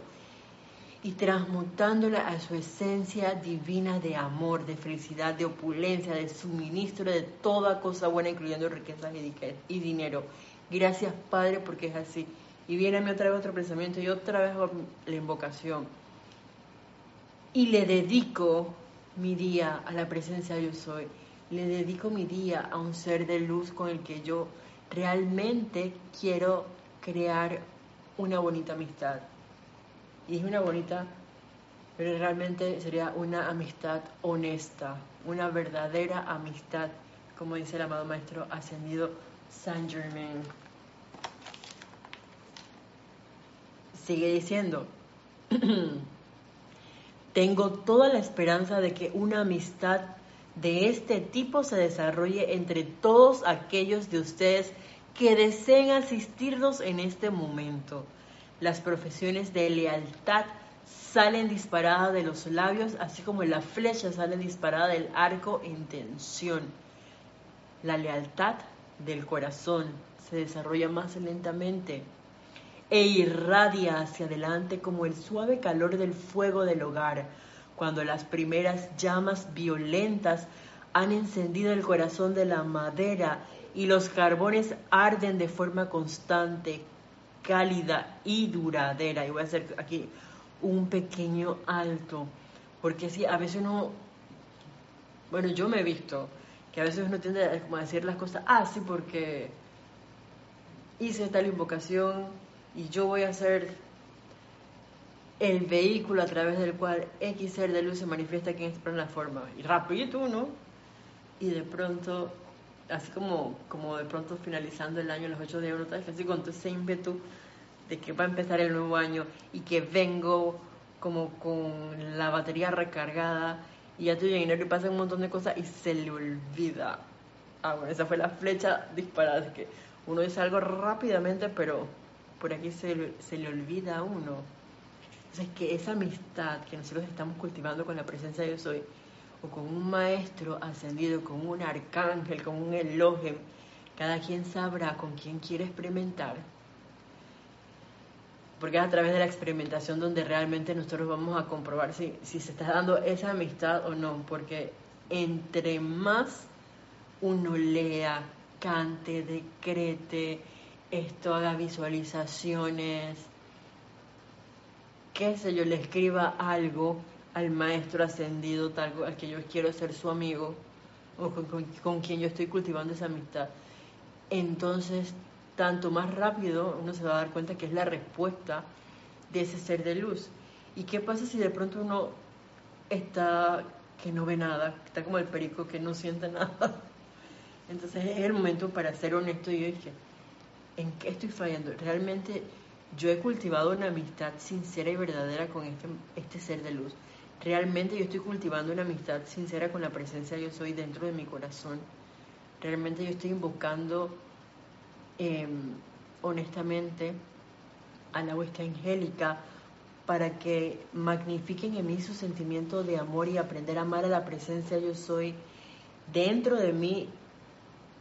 y transmutándola a su esencia divina de amor, de felicidad, de opulencia, de suministro de toda cosa buena, incluyendo riquezas y dinero. Gracias, Padre, porque es así. Y viene a mí otra vez otro pensamiento y otra vez la invocación. Y le dedico mi día a la presencia yo soy. Le dedico mi día a un ser de luz con el que yo realmente quiero crear una bonita amistad. Y es una bonita, pero realmente sería una amistad honesta, una verdadera amistad, como dice el amado maestro ascendido Saint Germain. Sigue diciendo, tengo toda la esperanza de que una amistad de este tipo se desarrolle entre todos aquellos de ustedes que deseen asistirnos en este momento. Las profesiones de lealtad salen disparadas de los labios, así como la flecha sale disparada del arco en tensión. La lealtad del corazón se desarrolla más lentamente e irradia hacia adelante como el suave calor del fuego del hogar, cuando las primeras llamas violentas han encendido el corazón de la madera y los carbones arden de forma constante, cálida y duradera. Y voy a hacer aquí un pequeño alto, porque si a veces uno, bueno, yo me he visto que a veces uno tiende a, decir las cosas, ah, sí, porque hice tal invocación y yo voy a ser el vehículo a través del cual X ser de luz se manifiesta aquí en esta forma. Y rapidito, ¿no? Y de pronto, así como, como de pronto finalizando el año, los 8 de enero, así con todo ese ímpetu de que va a empezar el nuevo año y que vengo como con la batería recargada y ya estoy en enero y pasa un montón de cosas y se le olvida. Ah, bueno, esa fue la flecha disparada, que uno dice algo rápidamente, pero por aquí se, se le olvida a uno. Entonces, que esa amistad que nosotros estamos cultivando con la presencia de Dios hoy, o con un maestro ascendido, con un arcángel, con un elogio, cada quien sabrá con quién quiere experimentar. Porque es a través de la experimentación donde realmente nosotros vamos a comprobar si, si se está dando esa amistad o no. Porque entre más uno lea, cante, decrete, esto haga visualizaciones, qué sé yo, le escriba algo al maestro ascendido, tal al que yo quiero ser su amigo, o con, quien yo estoy cultivando esa amistad, entonces tanto más rápido uno se va a dar cuenta que es la respuesta de ese ser de luz. ¿Y qué pasa si de pronto uno está que no ve nada, está como el perico que no siente nada? Entonces es el momento para ser honesto y yo dije, ¿en qué estoy fallando? Realmente yo he cultivado una amistad sincera y verdadera con este, este ser de luz. Realmente yo estoy cultivando una amistad sincera con la presencia yo soy dentro de mi corazón. Realmente yo estoy invocando em, honestamente a la huesca angélica para que magnifiquen en mí su sentimiento de amor y aprender a amar a la presencia yo soy dentro de mí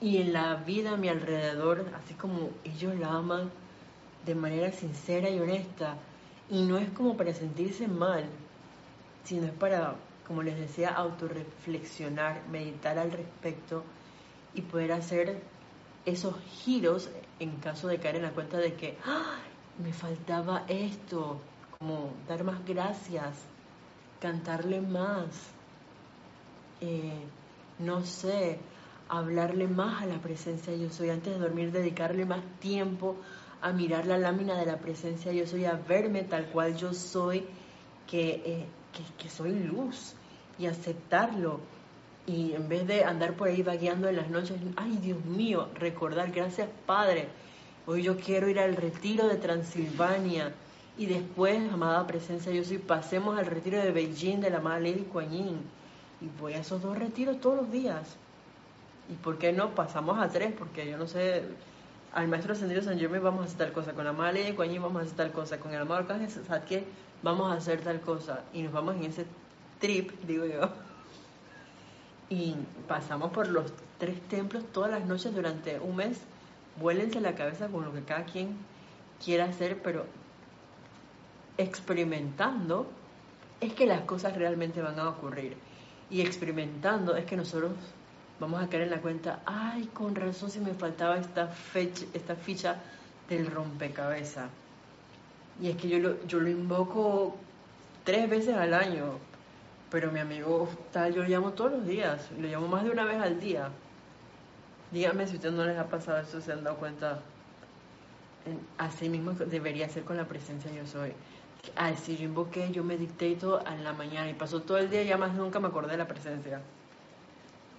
y en la vida a mi alrededor, así como ellos la aman de manera sincera y honesta. Y no es como para sentirse mal, sino es para, como les decía, autorreflexionar, meditar al respecto y poder hacer esos giros en caso de caer en la cuenta de que me faltaba esto, como dar más gracias, cantarle más, eh, no sé, hablarle más a la presencia yo soy, antes de dormir dedicarle más tiempo a mirar la lámina de la presencia yo soy, a verme tal cual yo soy, que, eh, que, que soy luz y aceptarlo. Y en vez de andar por ahí vagueando en las noches, ay Dios mío, recordar, gracias Padre, hoy yo quiero ir al retiro de Transilvania y después, amada presencia, yo soy, pasemos al retiro de Beijing de la amada Lady Kuan Yin. Y voy a esos dos retiros todos los días. ¿Y por qué no pasamos a tres? Porque yo no sé, al maestro ascendido San Germain vamos a hacer tal cosa, con la amada Lady Kuan Yin vamos a hacer tal cosa, con el amado Arcángel Satke vamos a hacer tal cosa. Y nos vamos en ese trip, digo yo. Y pasamos por los tres templos todas las noches durante un mes. Vuélense la cabeza con lo que cada quien quiera hacer, pero experimentando es que las cosas realmente van a ocurrir. Y experimentando es que nosotros vamos a caer en la cuenta, ay, con razón si me faltaba esta, fecha, esta ficha del rompecabezas. Y es que yo lo, yo lo invoco tres veces al año, pero mi amigo tal, yo lo llamo todos los días, lo llamo más de una vez al día. Dígame si a ustedes no les ha pasado eso, se han dado cuenta. Así mismo debería ser con la presencia yo soy. Ay, si yo invoqué, yo medité todo en la mañana y pasó todo el día y ya más nunca me acordé de la presencia.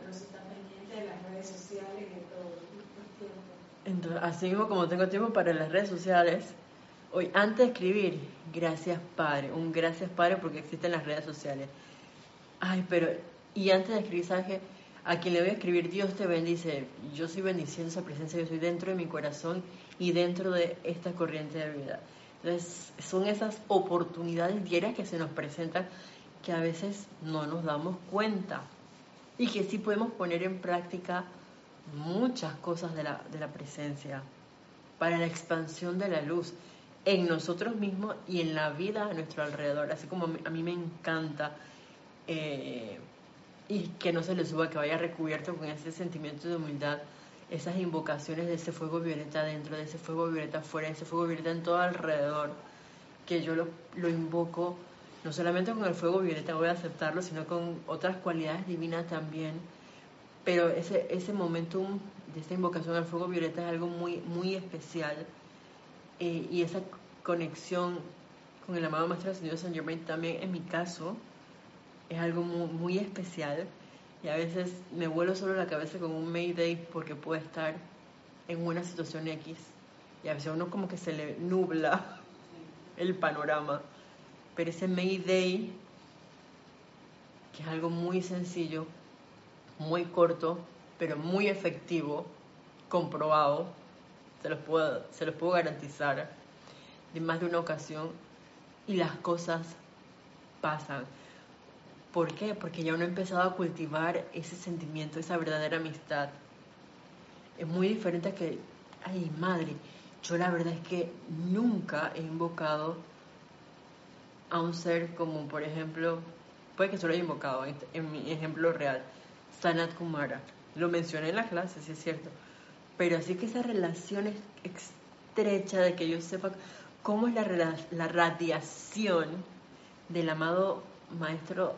Pero si está pendiente de las redes sociales y de todo el tiempo. Entonces, así mismo como tengo tiempo para las redes sociales, hoy antes de escribir, gracias Padre, un gracias Padre porque existen las redes sociales. Ay, pero, y antes de escribir, ¿sabes A quien le voy a escribir, Dios te bendice. Yo soy bendiciendo esa presencia, yo soy dentro de mi corazón y dentro de esta corriente de vida. Entonces, son esas oportunidades diarias que se nos presentan que a veces no nos damos cuenta y que sí podemos poner en práctica muchas cosas de la, de la presencia para la expansión de la luz en nosotros mismos y en la vida a nuestro alrededor. Así como a mí me encanta eh, y que no se le suba, que vaya recubierto con ese sentimiento de humildad esas invocaciones de ese fuego violeta dentro, de ese fuego violeta afuera, ese fuego violeta en todo alrededor, que yo lo invoco no solamente con el fuego violeta voy a aceptarlo, sino con otras cualidades divinas también. Pero ese, ese momentum de esta invocación al fuego violeta es algo muy, muy especial. Eh, y esa conexión con el amado Maestro Señor San Germain también, en mi caso, es algo muy, muy especial y a veces me vuelo solo la cabeza con un Mayday porque puede estar en una situación X y a veces uno como que se le nubla el panorama. Pero ese Mayday, que es algo muy sencillo, muy corto, pero muy efectivo, comprobado, se los puedo, se los puedo garantizar, de más de una ocasión, y las cosas pasan. ¿Por qué? Porque ya uno ha empezado a cultivar ese sentimiento, esa verdadera amistad. Es muy diferente a que, ay madre, yo la verdad es que nunca he invocado a un ser como, por ejemplo, puede que solo haya invocado, en mi ejemplo real, Sanat Kumara. Lo mencioné en la clase, sí es cierto. Pero así que esa relación es estrecha de que yo sepa cómo es la, radiación del amado maestro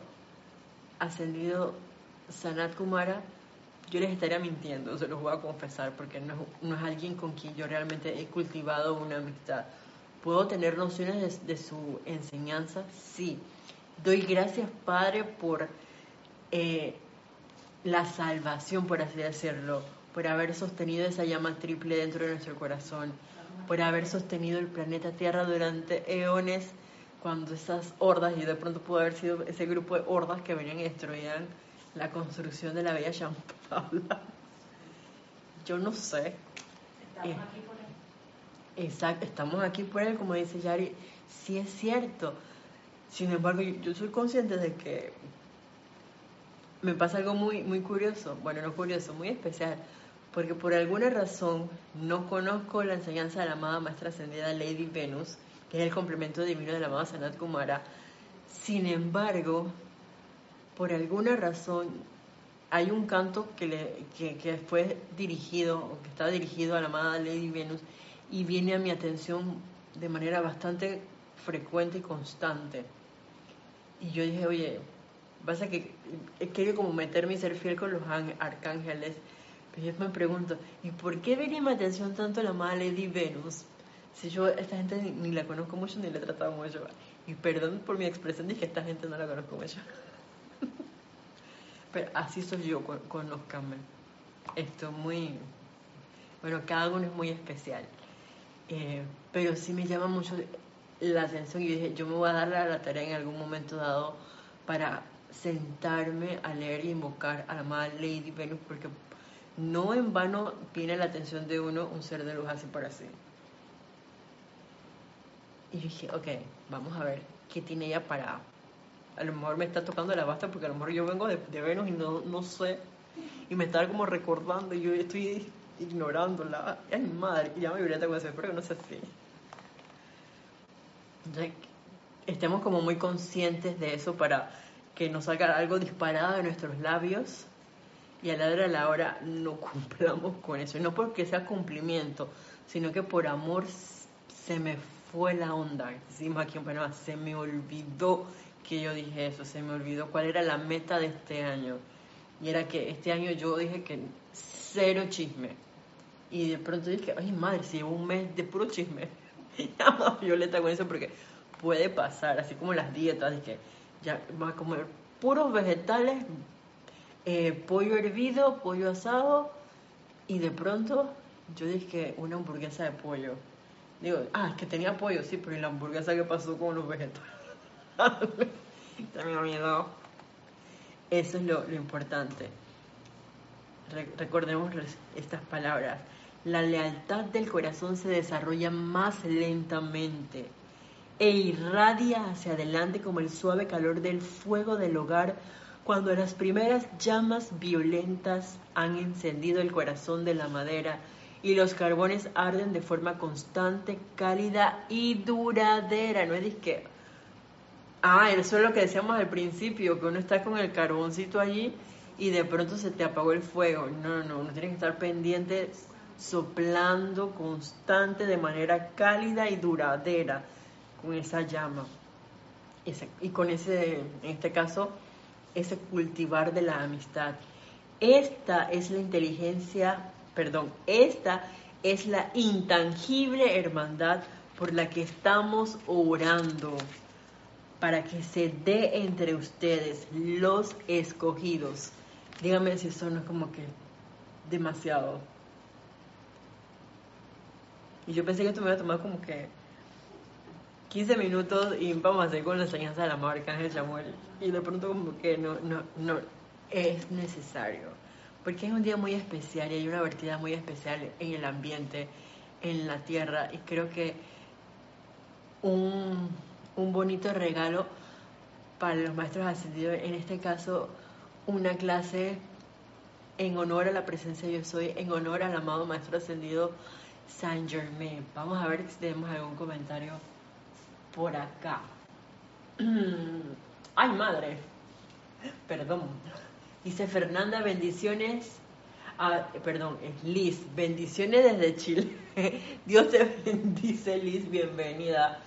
ascendido Sanat Kumara, yo les estaría mintiendo, se los voy a confesar, porque no, es alguien con quien yo realmente he cultivado una amistad. ¿Puedo tener nociones de, su enseñanza? Sí. Doy gracias, Padre, por eh, la salvación, por así decirlo, por haber sostenido esa llama triple dentro de nuestro corazón, por haber sostenido el planeta Tierra durante eones cuando esas hordas, y de pronto pudo haber sido ese grupo de hordas que venían y destruían la construcción de la bella Champaula. Yo no sé. Estamos eh, aquí por él. Exacto, estamos aquí por él, como dice Yari, sí es cierto. Sin embargo, yo, soy consciente de que me pasa algo muy, muy curioso, bueno, no curioso, muy especial, porque por alguna razón no conozco la enseñanza de la amada maestra ascendida Lady Venus, que es el complemento divino de la amada Sanat Kumara. Sin embargo, por alguna razón, hay un canto que, le, que, fue dirigido, o que está dirigido a la amada Lady Venus, y viene a mi atención de manera bastante frecuente y constante. Y yo dije, oye, Pasa que querido como meterme y ser fiel con los arcángeles. Pero yo me pregunto, ¿y por qué me llama atención tanto la amada Lady Venus? Si yo esta gente ni, la conozco mucho ni la he tratado mucho. Y perdón por mi expresión, dije esta gente no la conozco mucho. Pero así soy yo con, con los camel. Esto muy... Bueno, cada uno es muy especial. Eh, pero sí me llama mucho la atención y dije, yo me voy a dar la tarea en algún momento dado para sentarme a leer y invocar a la amada Lady Venus, porque no en vano viene la atención de uno un ser de luz así por así. Y dije, ok, vamos a ver qué tiene ella para... A lo mejor me está tocando la basta porque a lo mejor yo vengo de, Venus y no, no sé. Y me está como recordando y yo estoy ignorándola. Ay, madre, y ya me violeta con eso, pero no sé si estemos como muy conscientes de eso para que nos salga algo disparado de nuestros labios y a la hora de la hora no cumplamos con eso. no porque sea cumplimiento, sino que por amor se me fue la onda. Decimos aquí en Panamá, se me olvidó que yo dije eso, se me olvidó cuál era la meta de este año. Y era que este año yo dije que cero chisme. Y de pronto dije, ay madre, si llevo un mes de puro chisme. más violeta con eso porque puede pasar, así como las dietas, ya va a comer puros vegetales, eh, pollo hervido, pollo asado, y de pronto yo dije una hamburguesa de pollo. Digo, ah, es que tenía pollo, sí, pero ¿y la hamburguesa qué pasó con los vegetales? También miedo. Eso es lo importante. recordemos estas palabras. La lealtad del corazón se desarrolla más lentamente e irradia hacia adelante como el suave calor del fuego del hogar cuando las primeras llamas violentas han encendido el corazón de la madera y los carbones arden de forma constante, cálida y duradera. No es que, ah, eso es lo que decíamos al principio, que uno está con el carboncito allí y de pronto se te apagó el fuego. No, no, uno tiene que estar pendiente, soplando constante de manera cálida y duradera con esa llama. y con ese, en este caso, ese cultivar de la amistad. Esta es la inteligencia, perdón, esta es la intangible hermandad por la que estamos orando para que se dé entre ustedes los escogidos. Dígame si eso no es como que demasiado. Y yo pensé que esto me iba a tomar como que 15 minutos y vamos a hacer con la enseñanza de la marca Ángel Samuel. Y de pronto como que no, no, no es necesario. Porque es un día muy especial y hay una vertida muy especial en el ambiente, en la tierra. Y creo que un, un bonito regalo para los maestros ascendidos, en este caso una clase en honor a la presencia de yo soy, en honor al amado maestro ascendido Saint Germain. Vamos a ver si tenemos algún comentario por acá. Ay, madre. Perdón. Dice Fernanda, bendiciones. Ah, perdón, es Liz. Bendiciones desde Chile. Dios te bendice, Liz. Bienvenida.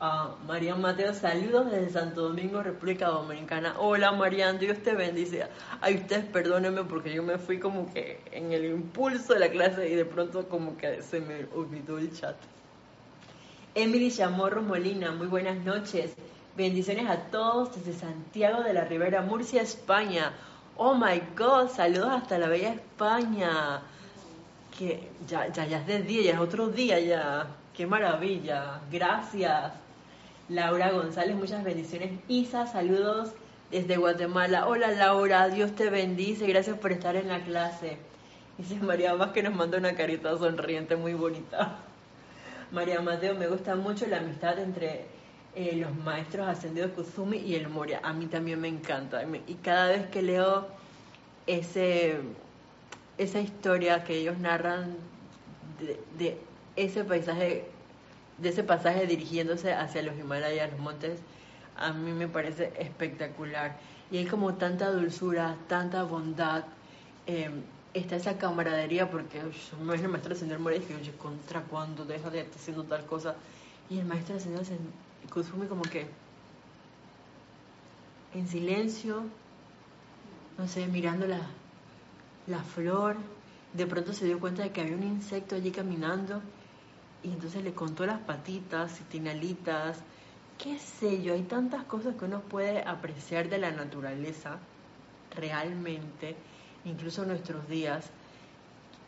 Uh, María Mateo, saludos desde Santo Domingo, República Dominicana. Hola Marian, Dios te bendice. Ay, ustedes perdónenme porque yo me fui como que en el impulso de la clase y de pronto como que se me olvidó el chat. Emily Chamorro Molina, muy buenas noches. Bendiciones a todos desde Santiago de la Ribera, Murcia, España. Oh my God, saludos hasta la bella España. Que ya, ya, ya es de día, ya es otro día ya. Qué maravilla. Gracias. Laura González, muchas bendiciones. Isa, saludos desde Guatemala. Hola Laura, Dios te bendice. Gracias por estar en la clase. Dice María Más que nos manda una carita sonriente muy bonita. María Mateo, me gusta mucho la amistad entre eh, los maestros ascendidos Kusumi y el Moria. A mí también me encanta. Y cada vez que leo ese, esa historia que ellos narran de, ese paisaje, de ese pasaje dirigiéndose hacia los Himalayas, los montes, a mí me parece espectacular. Y hay como tanta dulzura, tanta bondad. Eh, está esa camaradería porque no es el maestro señor Moria y oye, ¿contra cuándo deja de estar haciendo tal cosa? Y el maestro señor Kusumi como que en silencio, no sé, mirando la, la flor, de pronto se dio cuenta de que había un insecto allí caminando y entonces le contó las patitas, si tiene alitas, qué sé yo, hay tantas cosas que uno puede apreciar de la naturaleza realmente, incluso nuestros días,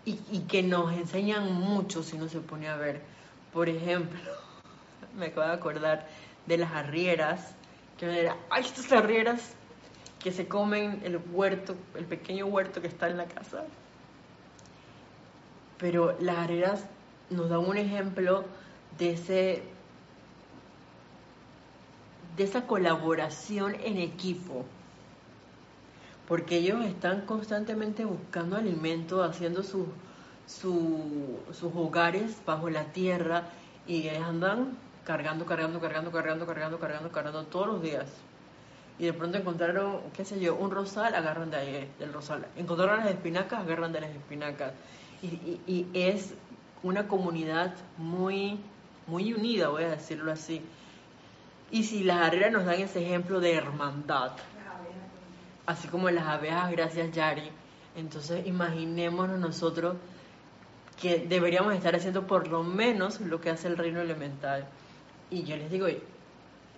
y, que nos enseñan mucho si uno se pone a ver. Por ejemplo, me acabo de acordar de las arrieras, que era, ay, estas arrieras que se comen el huerto, el pequeño huerto que está en la casa. Pero las arrieras nos dan un ejemplo de ese de esa colaboración en equipo porque ellos están constantemente buscando alimento, haciendo sus hogares bajo la tierra y andan cargando, cargando, cargando, cargando, cargando, cargando, cargando todos los días. Y de pronto encontraron, qué sé yo, un rosal, agarran de ahí, del rosal. Encontraron las espinacas, agarran de las espinacas. Y, es una comunidad muy, muy unida, voy a decirlo así. Y si las arrieras nos dan ese ejemplo de hermandad, así como las abejas, gracias Yari, entonces imaginémonos nosotros que deberíamos estar haciendo por lo menos lo que hace el reino elemental. Y yo les digo,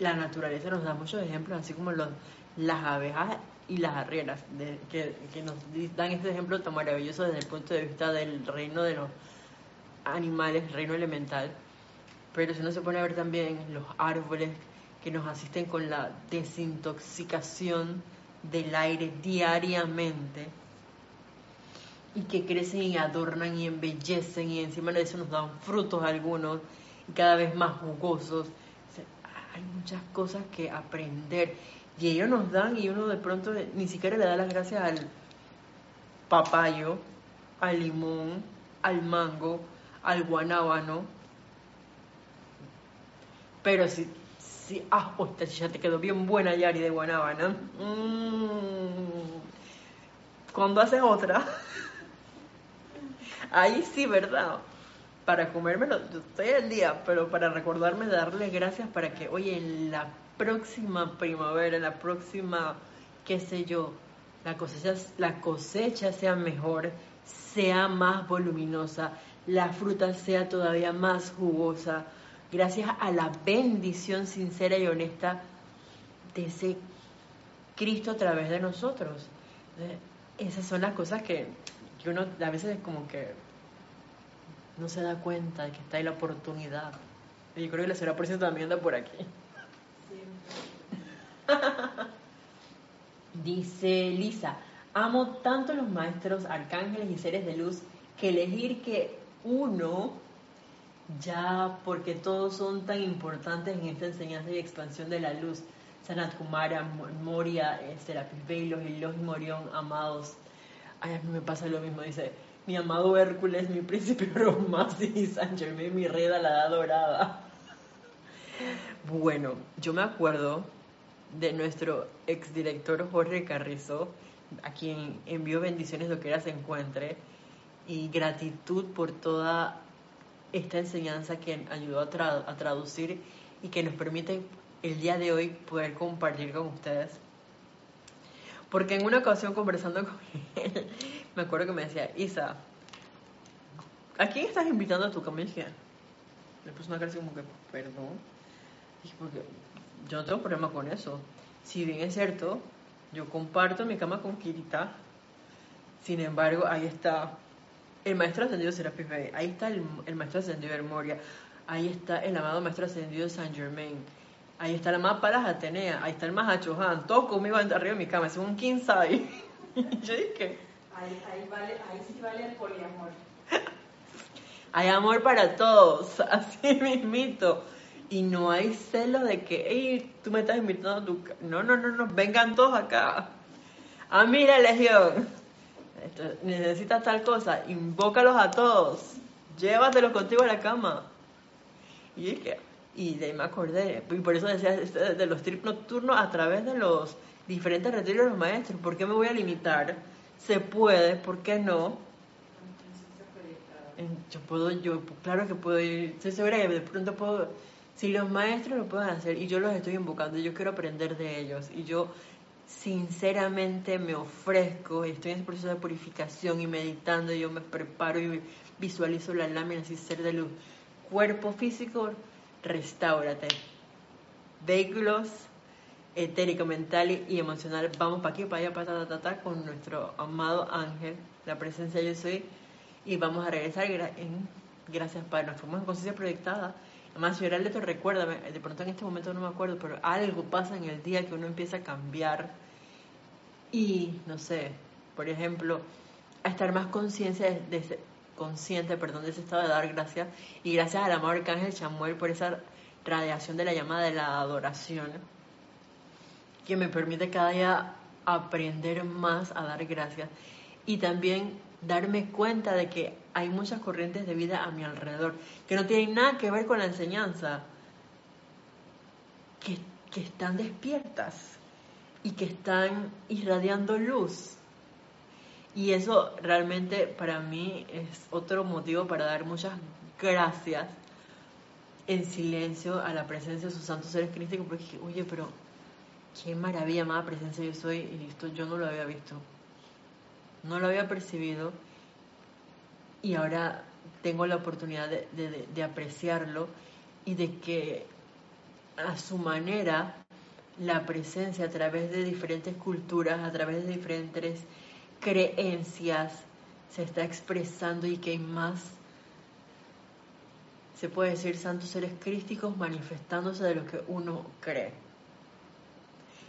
la naturaleza nos da muchos ejemplos, así como los, las abejas y las arrieras, que, que, nos dan este ejemplo tan maravilloso desde el punto de vista del reino de los animales, reino elemental. Pero si uno se pone a ver también los árboles que nos asisten con la desintoxicación del aire diariamente y que crecen y adornan y embellecen y encima de eso nos dan frutos algunos y cada vez más jugosos. hay muchas cosas que aprender y ellos nos dan y uno de pronto ni siquiera le da las gracias al papayo, al limón, al mango, al guanábano. Pero si Sí, ah, esta ya te quedó bien buena, Yari, de guanábana. Mm. Cuando haces otra, ahí sí, ¿verdad? Para comérmelo, yo estoy al día, pero para recordarme darle gracias para que, oye, en la próxima primavera, en la próxima, qué sé yo, la cosecha, la cosecha sea mejor, sea más voluminosa, la fruta sea todavía más jugosa, gracias a la bendición sincera y honesta de ese Cristo a través de nosotros. Esas son las cosas que, uno a veces como que no se da cuenta de que está ahí la oportunidad. Y yo creo que la señora eso también anda por aquí. Dice Lisa, amo tanto los maestros, arcángeles y seres de luz que elegir que uno ya porque todos son tan importantes en esta enseñanza y expansión de la luz. Sanat Kumara, Moria, eh, Serapis Bey, y los Morión, amados. Ay, a mí me pasa lo mismo, dice, mi amado Hércules, mi príncipe Romasi, San Germain, mi rey la edad dorada. Bueno, yo me acuerdo de nuestro exdirector Jorge Carrizo, a quien envió bendiciones lo que era se encuentre, y gratitud por toda esta enseñanza que ayudó a, traducir y que nos permite el día de hoy poder compartir con ustedes. Porque en una ocasión conversando con él, me acuerdo que me decía, Isa, ¿a quién estás invitando a tu cama? le puse una cara así como que, perdón. Dije, porque yo no tengo problema con eso. Si bien es cierto, yo comparto mi cama con Kirita, sin embargo, ahí está el maestro ascendido Serapis Bey, ahí está el, maestro ascendido de Moria, ahí está el amado maestro ascendido de Saint Germain, ahí está la más Palas Atenea, ahí está el Mahacho Han, todos conmigo arriba de mi cama, es un king size. yo dije. Ahí, ahí, vale, ahí sí vale el poliamor. Hay amor para todos, así mismito. Y no hay celo de que, hey, tú me estás invitando a tu... No, no, no, no, vengan todos acá. Ah, mira, Legión necesitas tal cosa, invócalos a todos, llévatelos contigo a la cama. Y que, y de ahí me acordé, y por eso decía este, de los trips nocturnos a través de los diferentes retiros de los maestros. ¿Por qué me voy a limitar? Se puede, ¿por qué no? Yo puedo, yo, claro que puedo ir, estoy segura que de pronto puedo, si los maestros lo pueden hacer y yo los estoy invocando, yo quiero aprender de ellos y yo sinceramente me ofrezco, estoy en ese proceso de purificación y meditando, yo me preparo y visualizo la lámina así ser de luz. Cuerpo físico, restáurate. Vehículos etérico, mental y emocional, vamos para aquí, para allá, para ta, ta, con nuestro amado ángel, la presencia yo soy, y vamos a regresar en gracias Padre, nos conciencia proyectada. Además, si te recuerda, de pronto en este momento no me acuerdo, pero algo pasa en el día que uno empieza a cambiar y, no sé, por ejemplo, a estar más conciencia de, consciente perdón, de ese estado de dar gracias y gracias al amado Arcángel Chamuel por esa radiación de la llamada de la adoración que me permite cada día aprender más a dar gracias y también darme cuenta de que hay muchas corrientes de vida a mi alrededor que no tienen nada que ver con la enseñanza, que, que están despiertas y que están irradiando luz. Y eso realmente para mí es otro motivo para dar muchas gracias en silencio a la presencia de sus santos seres críticos, porque oye, pero qué maravilla, amada presencia yo soy, y esto yo no lo había visto. No lo había percibido y ahora tengo la oportunidad de, apreciarlo y de que a su manera la presencia a través de diferentes culturas, a través de diferentes creencias, se está expresando y que hay más, se puede decir, santos seres crísticos manifestándose de lo que uno cree.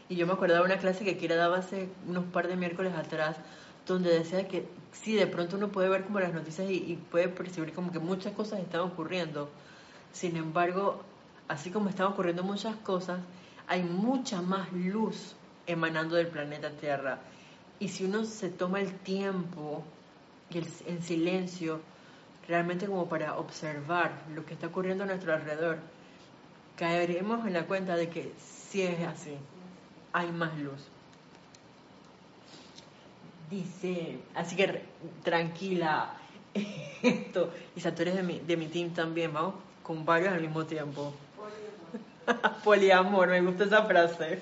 Y yo me acordaba de una clase que Kira daba hace unos par de miércoles atrás, donde decía que sí, de pronto uno puede ver como las noticias y, puede percibir como que muchas cosas están ocurriendo. Sin embargo, así como están ocurriendo muchas cosas, hay mucha más luz emanando del planeta Tierra. Y si uno se toma el tiempo y el, en silencio, realmente como para observar lo que está ocurriendo a nuestro alrededor, caeremos en la cuenta de que sí es así hay más luz. Dice, así que tranquila, esto, y Satori es de mi, de mi team también, vamos con varios al mismo tiempo. Poliamor. Poliamor, me gusta esa frase.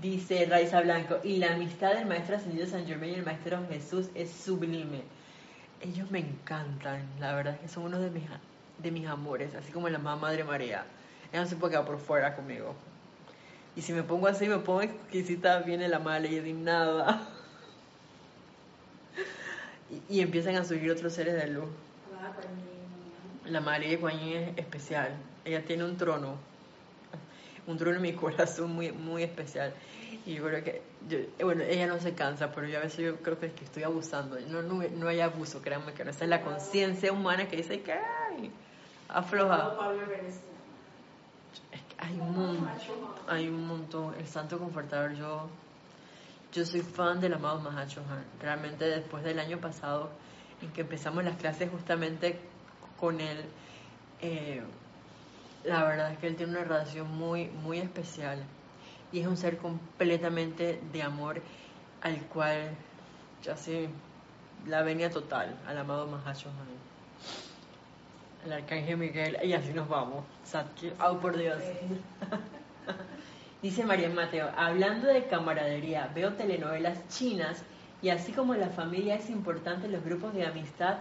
Dice Raiza Blanco, y la amistad del maestro ascendido San Germain y el maestro Jesús es sublime. Ellos me encantan, la verdad es que son uno de mis, de mis amores, así como la mamá Madre María. Ella no se puede quedar por fuera conmigo. Y si me pongo así, me pongo exquisita, viene la mala y nada. Y, y, empiezan a subir otros seres de luz. La María de es especial. Ella tiene un trono, un trono en mi corazón muy, muy especial. Y yo creo que, bueno, ella no se cansa, pero yo a veces yo creo que, que estoy abusando. No, no, no, hay abuso, créanme que no. Esa es la conciencia humana que dice que ay, afloja hay un hay un montón. El Santo Confortador, yo, yo soy fan del amado Mahacho Realmente después del año pasado, en que empezamos las clases justamente con él, eh, la verdad es que él tiene una relación muy, muy especial y es un ser completamente de amor al cual ya sé la venia total al amado Mahacho el arcángel Miguel, y así nos vamos. Oh, por Dios. Dice María Mateo, hablando de camaradería, veo telenovelas chinas y así como la familia es importante, los grupos de amistad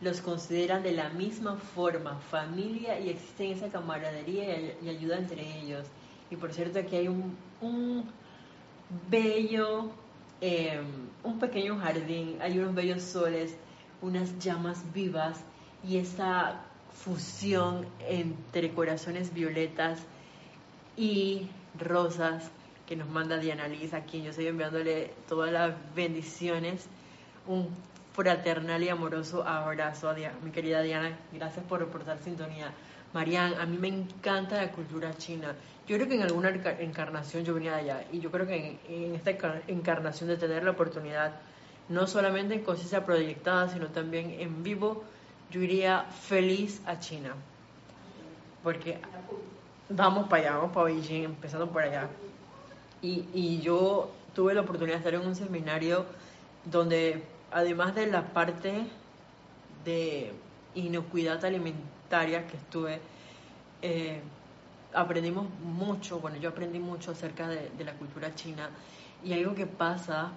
los consideran de la misma forma, familia, y existe esa camaradería y, ayuda entre ellos. Y por cierto, aquí hay un, un bello, em, un pequeño jardín, hay unos bellos soles, unas llamas vivas y esa fusión entre corazones violetas y rosas que nos manda Diana Liz, a quien yo estoy enviándole todas las bendiciones. Un fraternal y amoroso abrazo a mi querida Diana. Gracias por reportar sintonía. Marian, a mí me encanta la cultura china. Yo creo que en alguna encarnación yo venía de allá y yo creo que en, en esta encarnación de tener la oportunidad, no solamente en conciencia proyectada, sino también en vivo, yo iría feliz a China. Porque vamos para allá, vamos para Beijing, empezando por allá. Y, y yo tuve la oportunidad de estar en un seminario donde, además de la parte de inocuidad alimentaria que estuve, eh, aprendimos mucho, bueno, yo aprendí mucho acerca de, de la cultura china y algo que pasa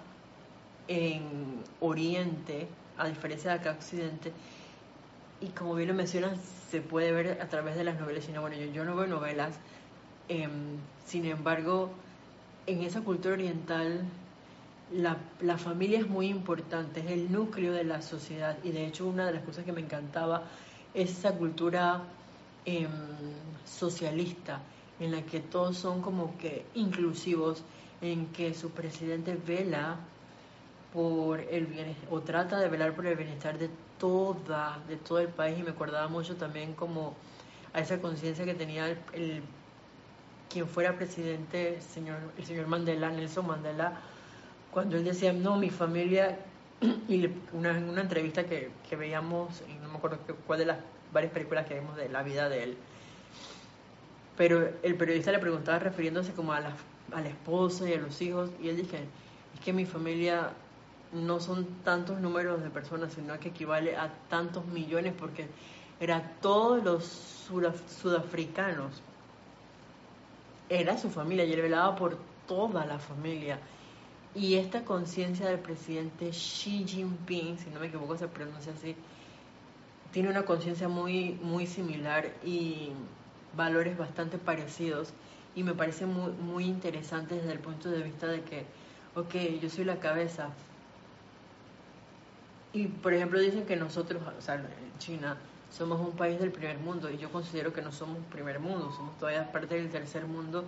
en Oriente, a diferencia de acá Occidente, y como bien lo mencionas, se puede ver a través de las novelas chinas. Bueno, yo, yo no veo novelas, em, sin embargo, en esa cultura oriental la, la, familia es muy importante, es el núcleo de la sociedad y de hecho una de las cosas que me encantaba es esa cultura em, socialista en la que todos son como que inclusivos, en que su presidente vela por el bienestar, o trata de velar por el bienestar de toda, de todo el país y me acordaba mucho también como a esa conciencia que tenía el, quien fuera presidente, el señor, el señor Mandela, Nelson Mandela, cuando él decía, no, mi familia, y una, en una entrevista que, que veíamos, y no me acuerdo cuál de las varias películas que vimos de la vida de él, pero el periodista le preguntaba refiriéndose como a la, a la esposa y a los hijos, y él dije, es que mi familia no son tantos números de personas, sino que equivale a tantos millones, porque era todos los sudafricanos. Era su familia y él velaba por toda la familia. Y esta conciencia del presidente Xi Jinping, si no me equivoco se pronuncia así, tiene una conciencia muy, muy similar y valores bastante parecidos. Y me parece muy, muy interesante desde el punto de vista de que, ok, yo soy la cabeza, y por ejemplo dicen que nosotros, o sea, China, somos un país del primer mundo y yo considero que no somos primer mundo, somos todavía parte del tercer mundo,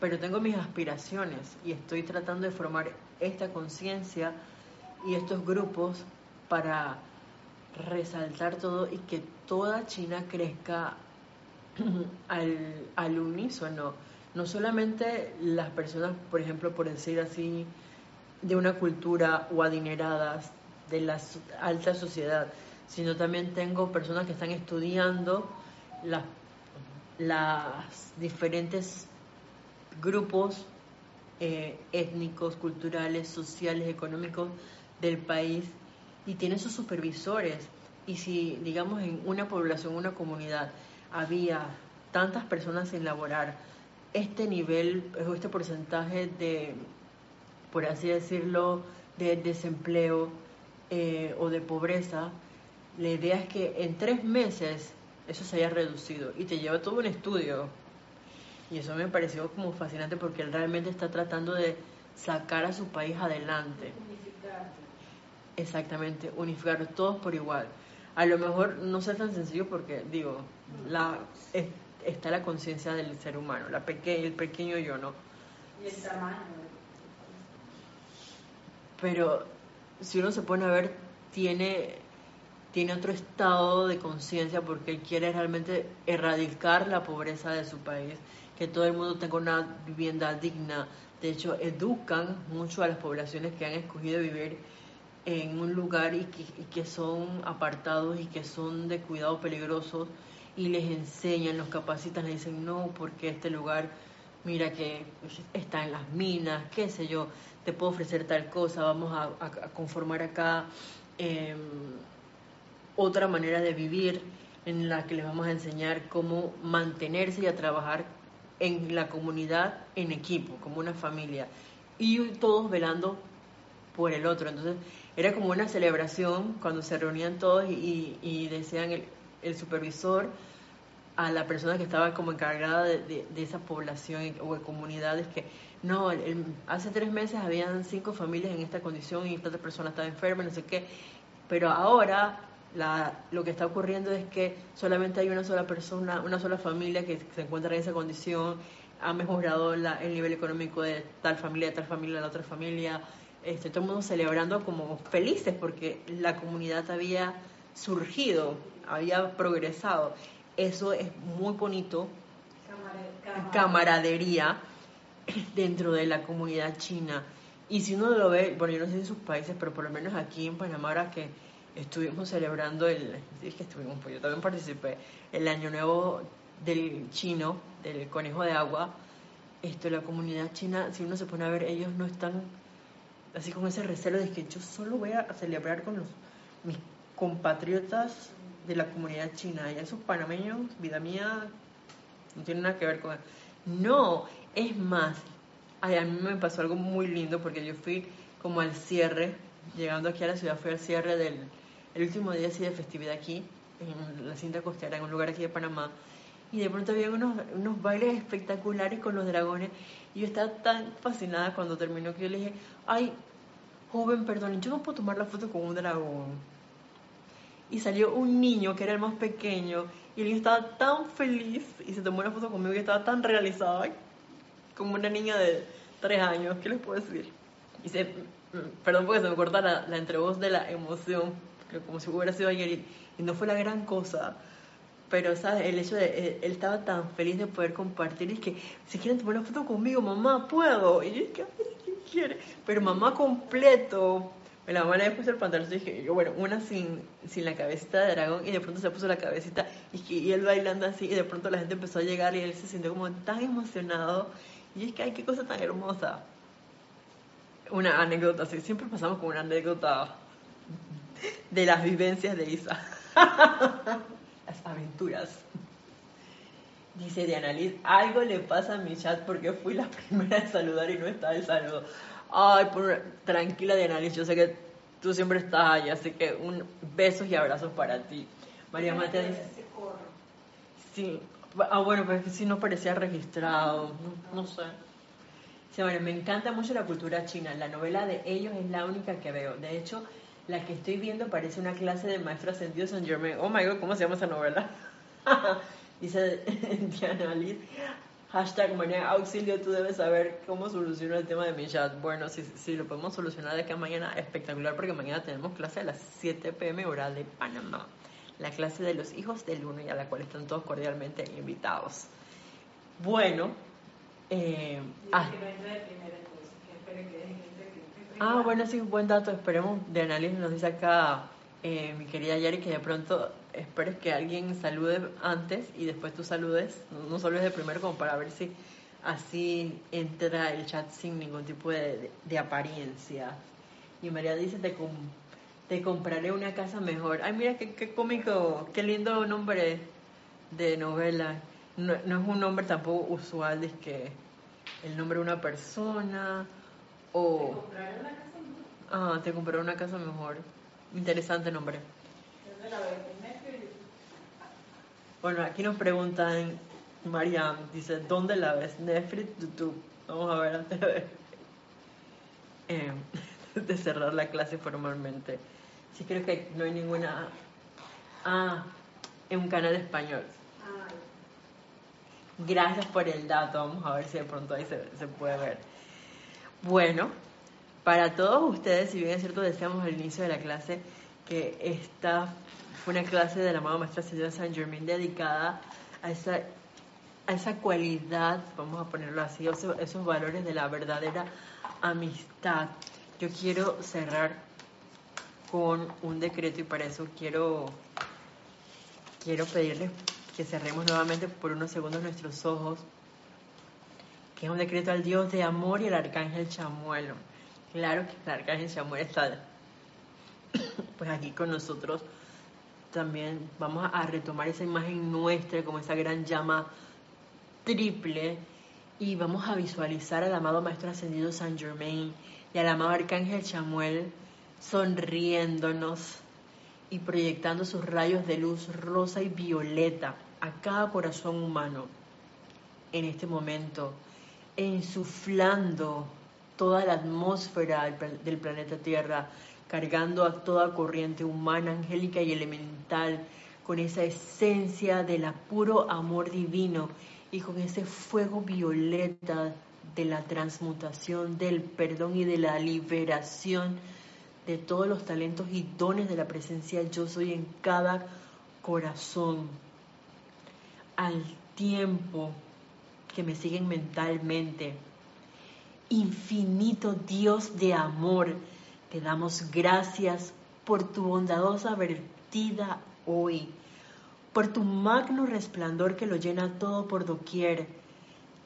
pero tengo mis aspiraciones y estoy tratando de formar esta conciencia y estos grupos para resaltar todo y que toda China crezca al, al unísono. No solamente las personas, por ejemplo, por decir así, de una cultura o adineradas, de la alta sociedad, sino también tengo personas que están estudiando las, diferentes grupos eh, étnicos, culturales, sociales, económicos del país y tienen sus supervisores. Y si, digamos, en una población, una comunidad, había tantas personas sin laborar, este nivel, este porcentaje de, por así decirlo, de desempleo, eh, o de pobreza, la idea es que en tres meses eso se haya reducido y te lleva todo un estudio. Y eso me pareció como fascinante porque él realmente está tratando de sacar a su país adelante. Unificar. Exactamente, unificar todos por igual. A lo mejor no sea tan sencillo porque, digo, la, está la conciencia del ser humano, la peque, el pequeño yo, ¿no? Y el tamaño. Pero si uno se pone a ver, tiene, tiene otro estado de conciencia porque él quiere realmente erradicar la pobreza de su país, que todo el mundo tenga una vivienda digna. De hecho, educan mucho a las poblaciones que han escogido vivir en un lugar y que, y que son apartados y que son de cuidado peligrosos y les enseñan, los capacitan, les dicen no, porque este lugar, mira que está en las minas, qué sé yo, te puedo ofrecer tal cosa, vamos a, conformar acá em, otra manera de vivir en la que les vamos a enseñar cómo mantenerse y a trabajar en la comunidad en equipo, como una familia, y todos velando por el otro. Entonces era como una celebración cuando se reunían todos y, decían el, el, supervisor a la persona que estaba como encargada de, esa población o de comunidades que no, hace tres meses habían cinco familias en esta condición y esta persona estaba enferma, no sé qué, pero ahora lo que está ocurriendo es que solamente hay una sola persona, una sola familia que se encuentra en esa condición, ha mejorado el nivel económico de tal familia, de tal familia, de la otra familia, este, celebrando como felices porque la comunidad había surgido, había progresado. Eso es muy bonito, camaradería dentro de la comunidad china. Y si uno lo ve, bueno, yo no sé en sus países, pero por lo menos aquí en Panamá, ahora que estuvimos celebrando el, es que estuvimos, pues yo también participé, el año nuevo del chino, del conejo de agua, esto, la comunidad china, si uno se pone a ver, ellos no están así con ese recelo de que yo solo voy a celebrar con los, mis compatriotas de la comunidad china, y esos panameños, vida mía, no tiene nada que ver con... No, es más, a mí me pasó algo muy lindo porque yo fui como al cierre, llegando aquí a la ciudad, fui al cierre del el último día así de festividad aquí, en la cinta costera, en un lugar aquí de Panamá, y de pronto había unos, unos bailes espectaculares con los dragones, y yo estaba tan fascinada cuando terminó que yo le dije, ay, joven, perdón, yo no puedo tomar la foto con un dragón. Y salió un niño que era el más pequeño, y el niño estaba tan feliz, y se tomó una foto conmigo y estaba tan realizada, como una niña de tres años, ¿qué les puedo decir? Y se, perdón porque se me corta la, la entrevoz de la emoción, como si hubiera sido ayer, y no fue la gran cosa pero ¿sabes? el hecho de eh, él estaba tan feliz de poder compartir y es que si quieren tomar una foto conmigo mamá puedo y es que ¿quién quiere? pero mamá completo me la mamá le puesto el pantalón dije yo bueno una sin, sin la cabecita de dragón y de pronto se puso la cabecita y, él bailando así y de pronto la gente empezó a llegar y él se sintió como tan emocionado y es que ay qué cosa tan hermosa una anécdota así siempre pasamos con una anécdota de las vivencias de Isa las aventuras. Dice Diana Liz, algo le pasa a mi chat porque fui la primera en saludar y no está el saludo. Ay, por, tranquila Diana Liz, yo sé que tú siempre estás ahí, así que un besos y abrazos para ti. María Matea dice... Sí, ah, bueno, pues si no parecía registrado, no, sé. Sí, me encanta mucho la cultura china. La novela de ellos es la única que veo. De hecho, la que estoy viendo parece una clase de maestro ascendido San Germain. Oh my god, ¿cómo se llama esa novela? Dice Diana Liz. Hashtag María Auxilio, tú debes saber cómo solucionar el tema de mi chat. Bueno, si, si lo podemos solucionar de acá mañana, espectacular, porque mañana tenemos clase a las 7 pm hora de Panamá. La clase de los hijos del uno y a la cual están todos cordialmente invitados. Bueno, eh, ah, Ah, bueno, sí, un buen dato. Esperemos, de análisis nos dice acá eh, mi querida Yari que de pronto esperes que alguien salude antes y después tú saludes, no, saludes de primero como para ver si así entra el chat sin ningún tipo de, apariencia. Y María dice, te, te compraré una casa mejor. Ay, mira qué, qué cómico, qué lindo nombre de novela. No, no es un nombre tampoco usual, es que el nombre de una persona o... Ah, te compraré una casa mejor. Interesante nombre. Bueno, aquí nos preguntan, Mariam, dice, ¿dónde la ves? Netflix, YouTube. Vamos a ver antes de. Eh, de cerrar la clase formalmente. Sí creo que no hay ninguna... Ah, en un canal español. Gracias por el dato. Vamos a ver si de pronto ahí se, se puede ver. Bueno, para todos ustedes, si bien es cierto, decíamos al inicio de la clase que esta fue una clase de la amada maestra señora Saint Germain dedicada a esa, a esa cualidad, vamos a ponerlo así, esos, valores de la verdadera amistad. Yo quiero cerrar con un decreto y para eso quiero, quiero pedirles que cerremos nuevamente por unos segundos nuestros ojos que es un decreto al Dios de amor y al arcángel Chamuel. Claro que el arcángel Chamuel está pues aquí con nosotros. También vamos a retomar esa imagen nuestra como esa gran llama triple y vamos a visualizar al amado Maestro Ascendido San Germain y al amado Arcángel Chamuel sonriéndonos y proyectando sus rayos de luz rosa y violeta a cada corazón humano en este momento insuflando toda la atmósfera del planeta Tierra, cargando a toda corriente humana, angélica y elemental con esa esencia del puro amor divino y con ese fuego violeta de la transmutación, del perdón y de la liberación de todos los talentos y dones de la presencia yo soy en cada corazón. Al tiempo que me siguen mentalmente. Infinito Dios de amor, te damos gracias por tu bondadosa vertida hoy, por tu magno resplandor que lo llena todo por doquier.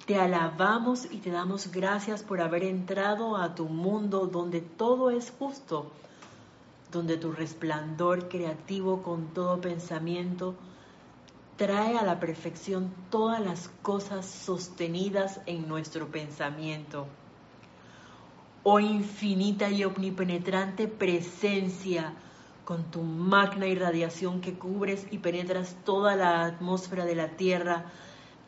Te alabamos y te damos gracias por haber entrado a tu mundo donde todo es justo, donde tu resplandor creativo con todo pensamiento trae a la perfección todas las cosas sostenidas en nuestro pensamiento. Oh infinita y omnipenetrante presencia, con tu magna irradiación que cubres y penetras toda la atmósfera de la tierra,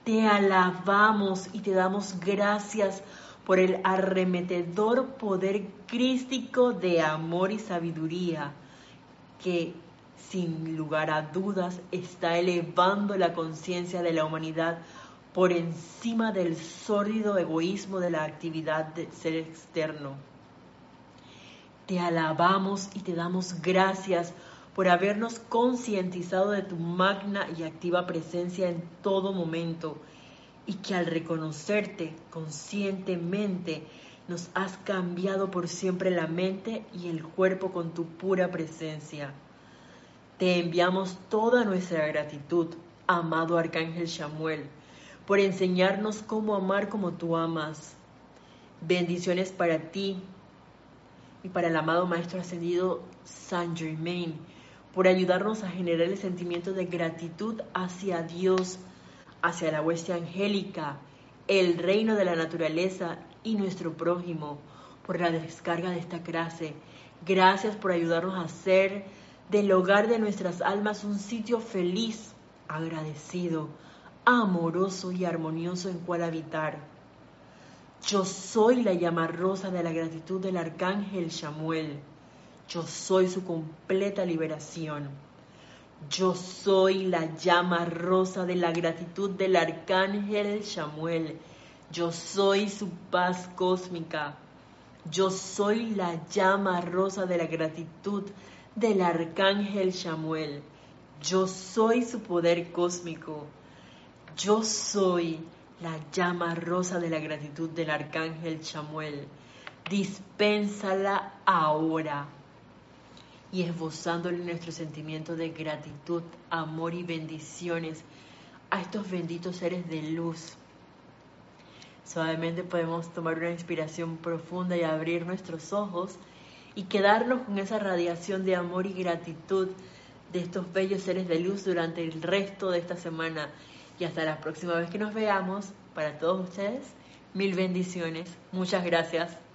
te alabamos y te damos gracias por el arremetedor poder crístico de amor y sabiduría que sin lugar a dudas está elevando la conciencia de la humanidad por encima del sórdido egoísmo de la actividad del ser externo. Te alabamos y te damos gracias por habernos concientizado de tu magna y activa presencia en todo momento y que al reconocerte conscientemente nos has cambiado por siempre la mente y el cuerpo con tu pura presencia. Te enviamos toda nuestra gratitud, amado Arcángel Samuel, por enseñarnos cómo amar como tú amas. Bendiciones para ti y para el amado Maestro Ascendido Saint Germain, por ayudarnos a generar el sentimiento de gratitud hacia Dios, hacia la hueste angélica, el reino de la naturaleza y nuestro prójimo, por la descarga de esta clase. Gracias por ayudarnos a ser del hogar de nuestras almas un sitio feliz, agradecido, amoroso y armonioso en cual habitar. Yo soy la llama rosa de la gratitud del arcángel Samuel. Yo soy su completa liberación. Yo soy la llama rosa de la gratitud del arcángel Samuel. Yo soy su paz cósmica. Yo soy la llama rosa de la gratitud del arcángel Samuel. Yo soy su poder cósmico. Yo soy la llama rosa de la gratitud del arcángel Samuel. Dispénsala ahora. Y esbozándole nuestro sentimiento de gratitud, amor y bendiciones a estos benditos seres de luz. Suavemente podemos tomar una inspiración profunda y abrir nuestros ojos y quedarnos con esa radiación de amor y gratitud de estos bellos seres de luz durante el resto de esta semana. Y hasta la próxima vez que nos veamos, para todos ustedes, mil bendiciones. Muchas gracias.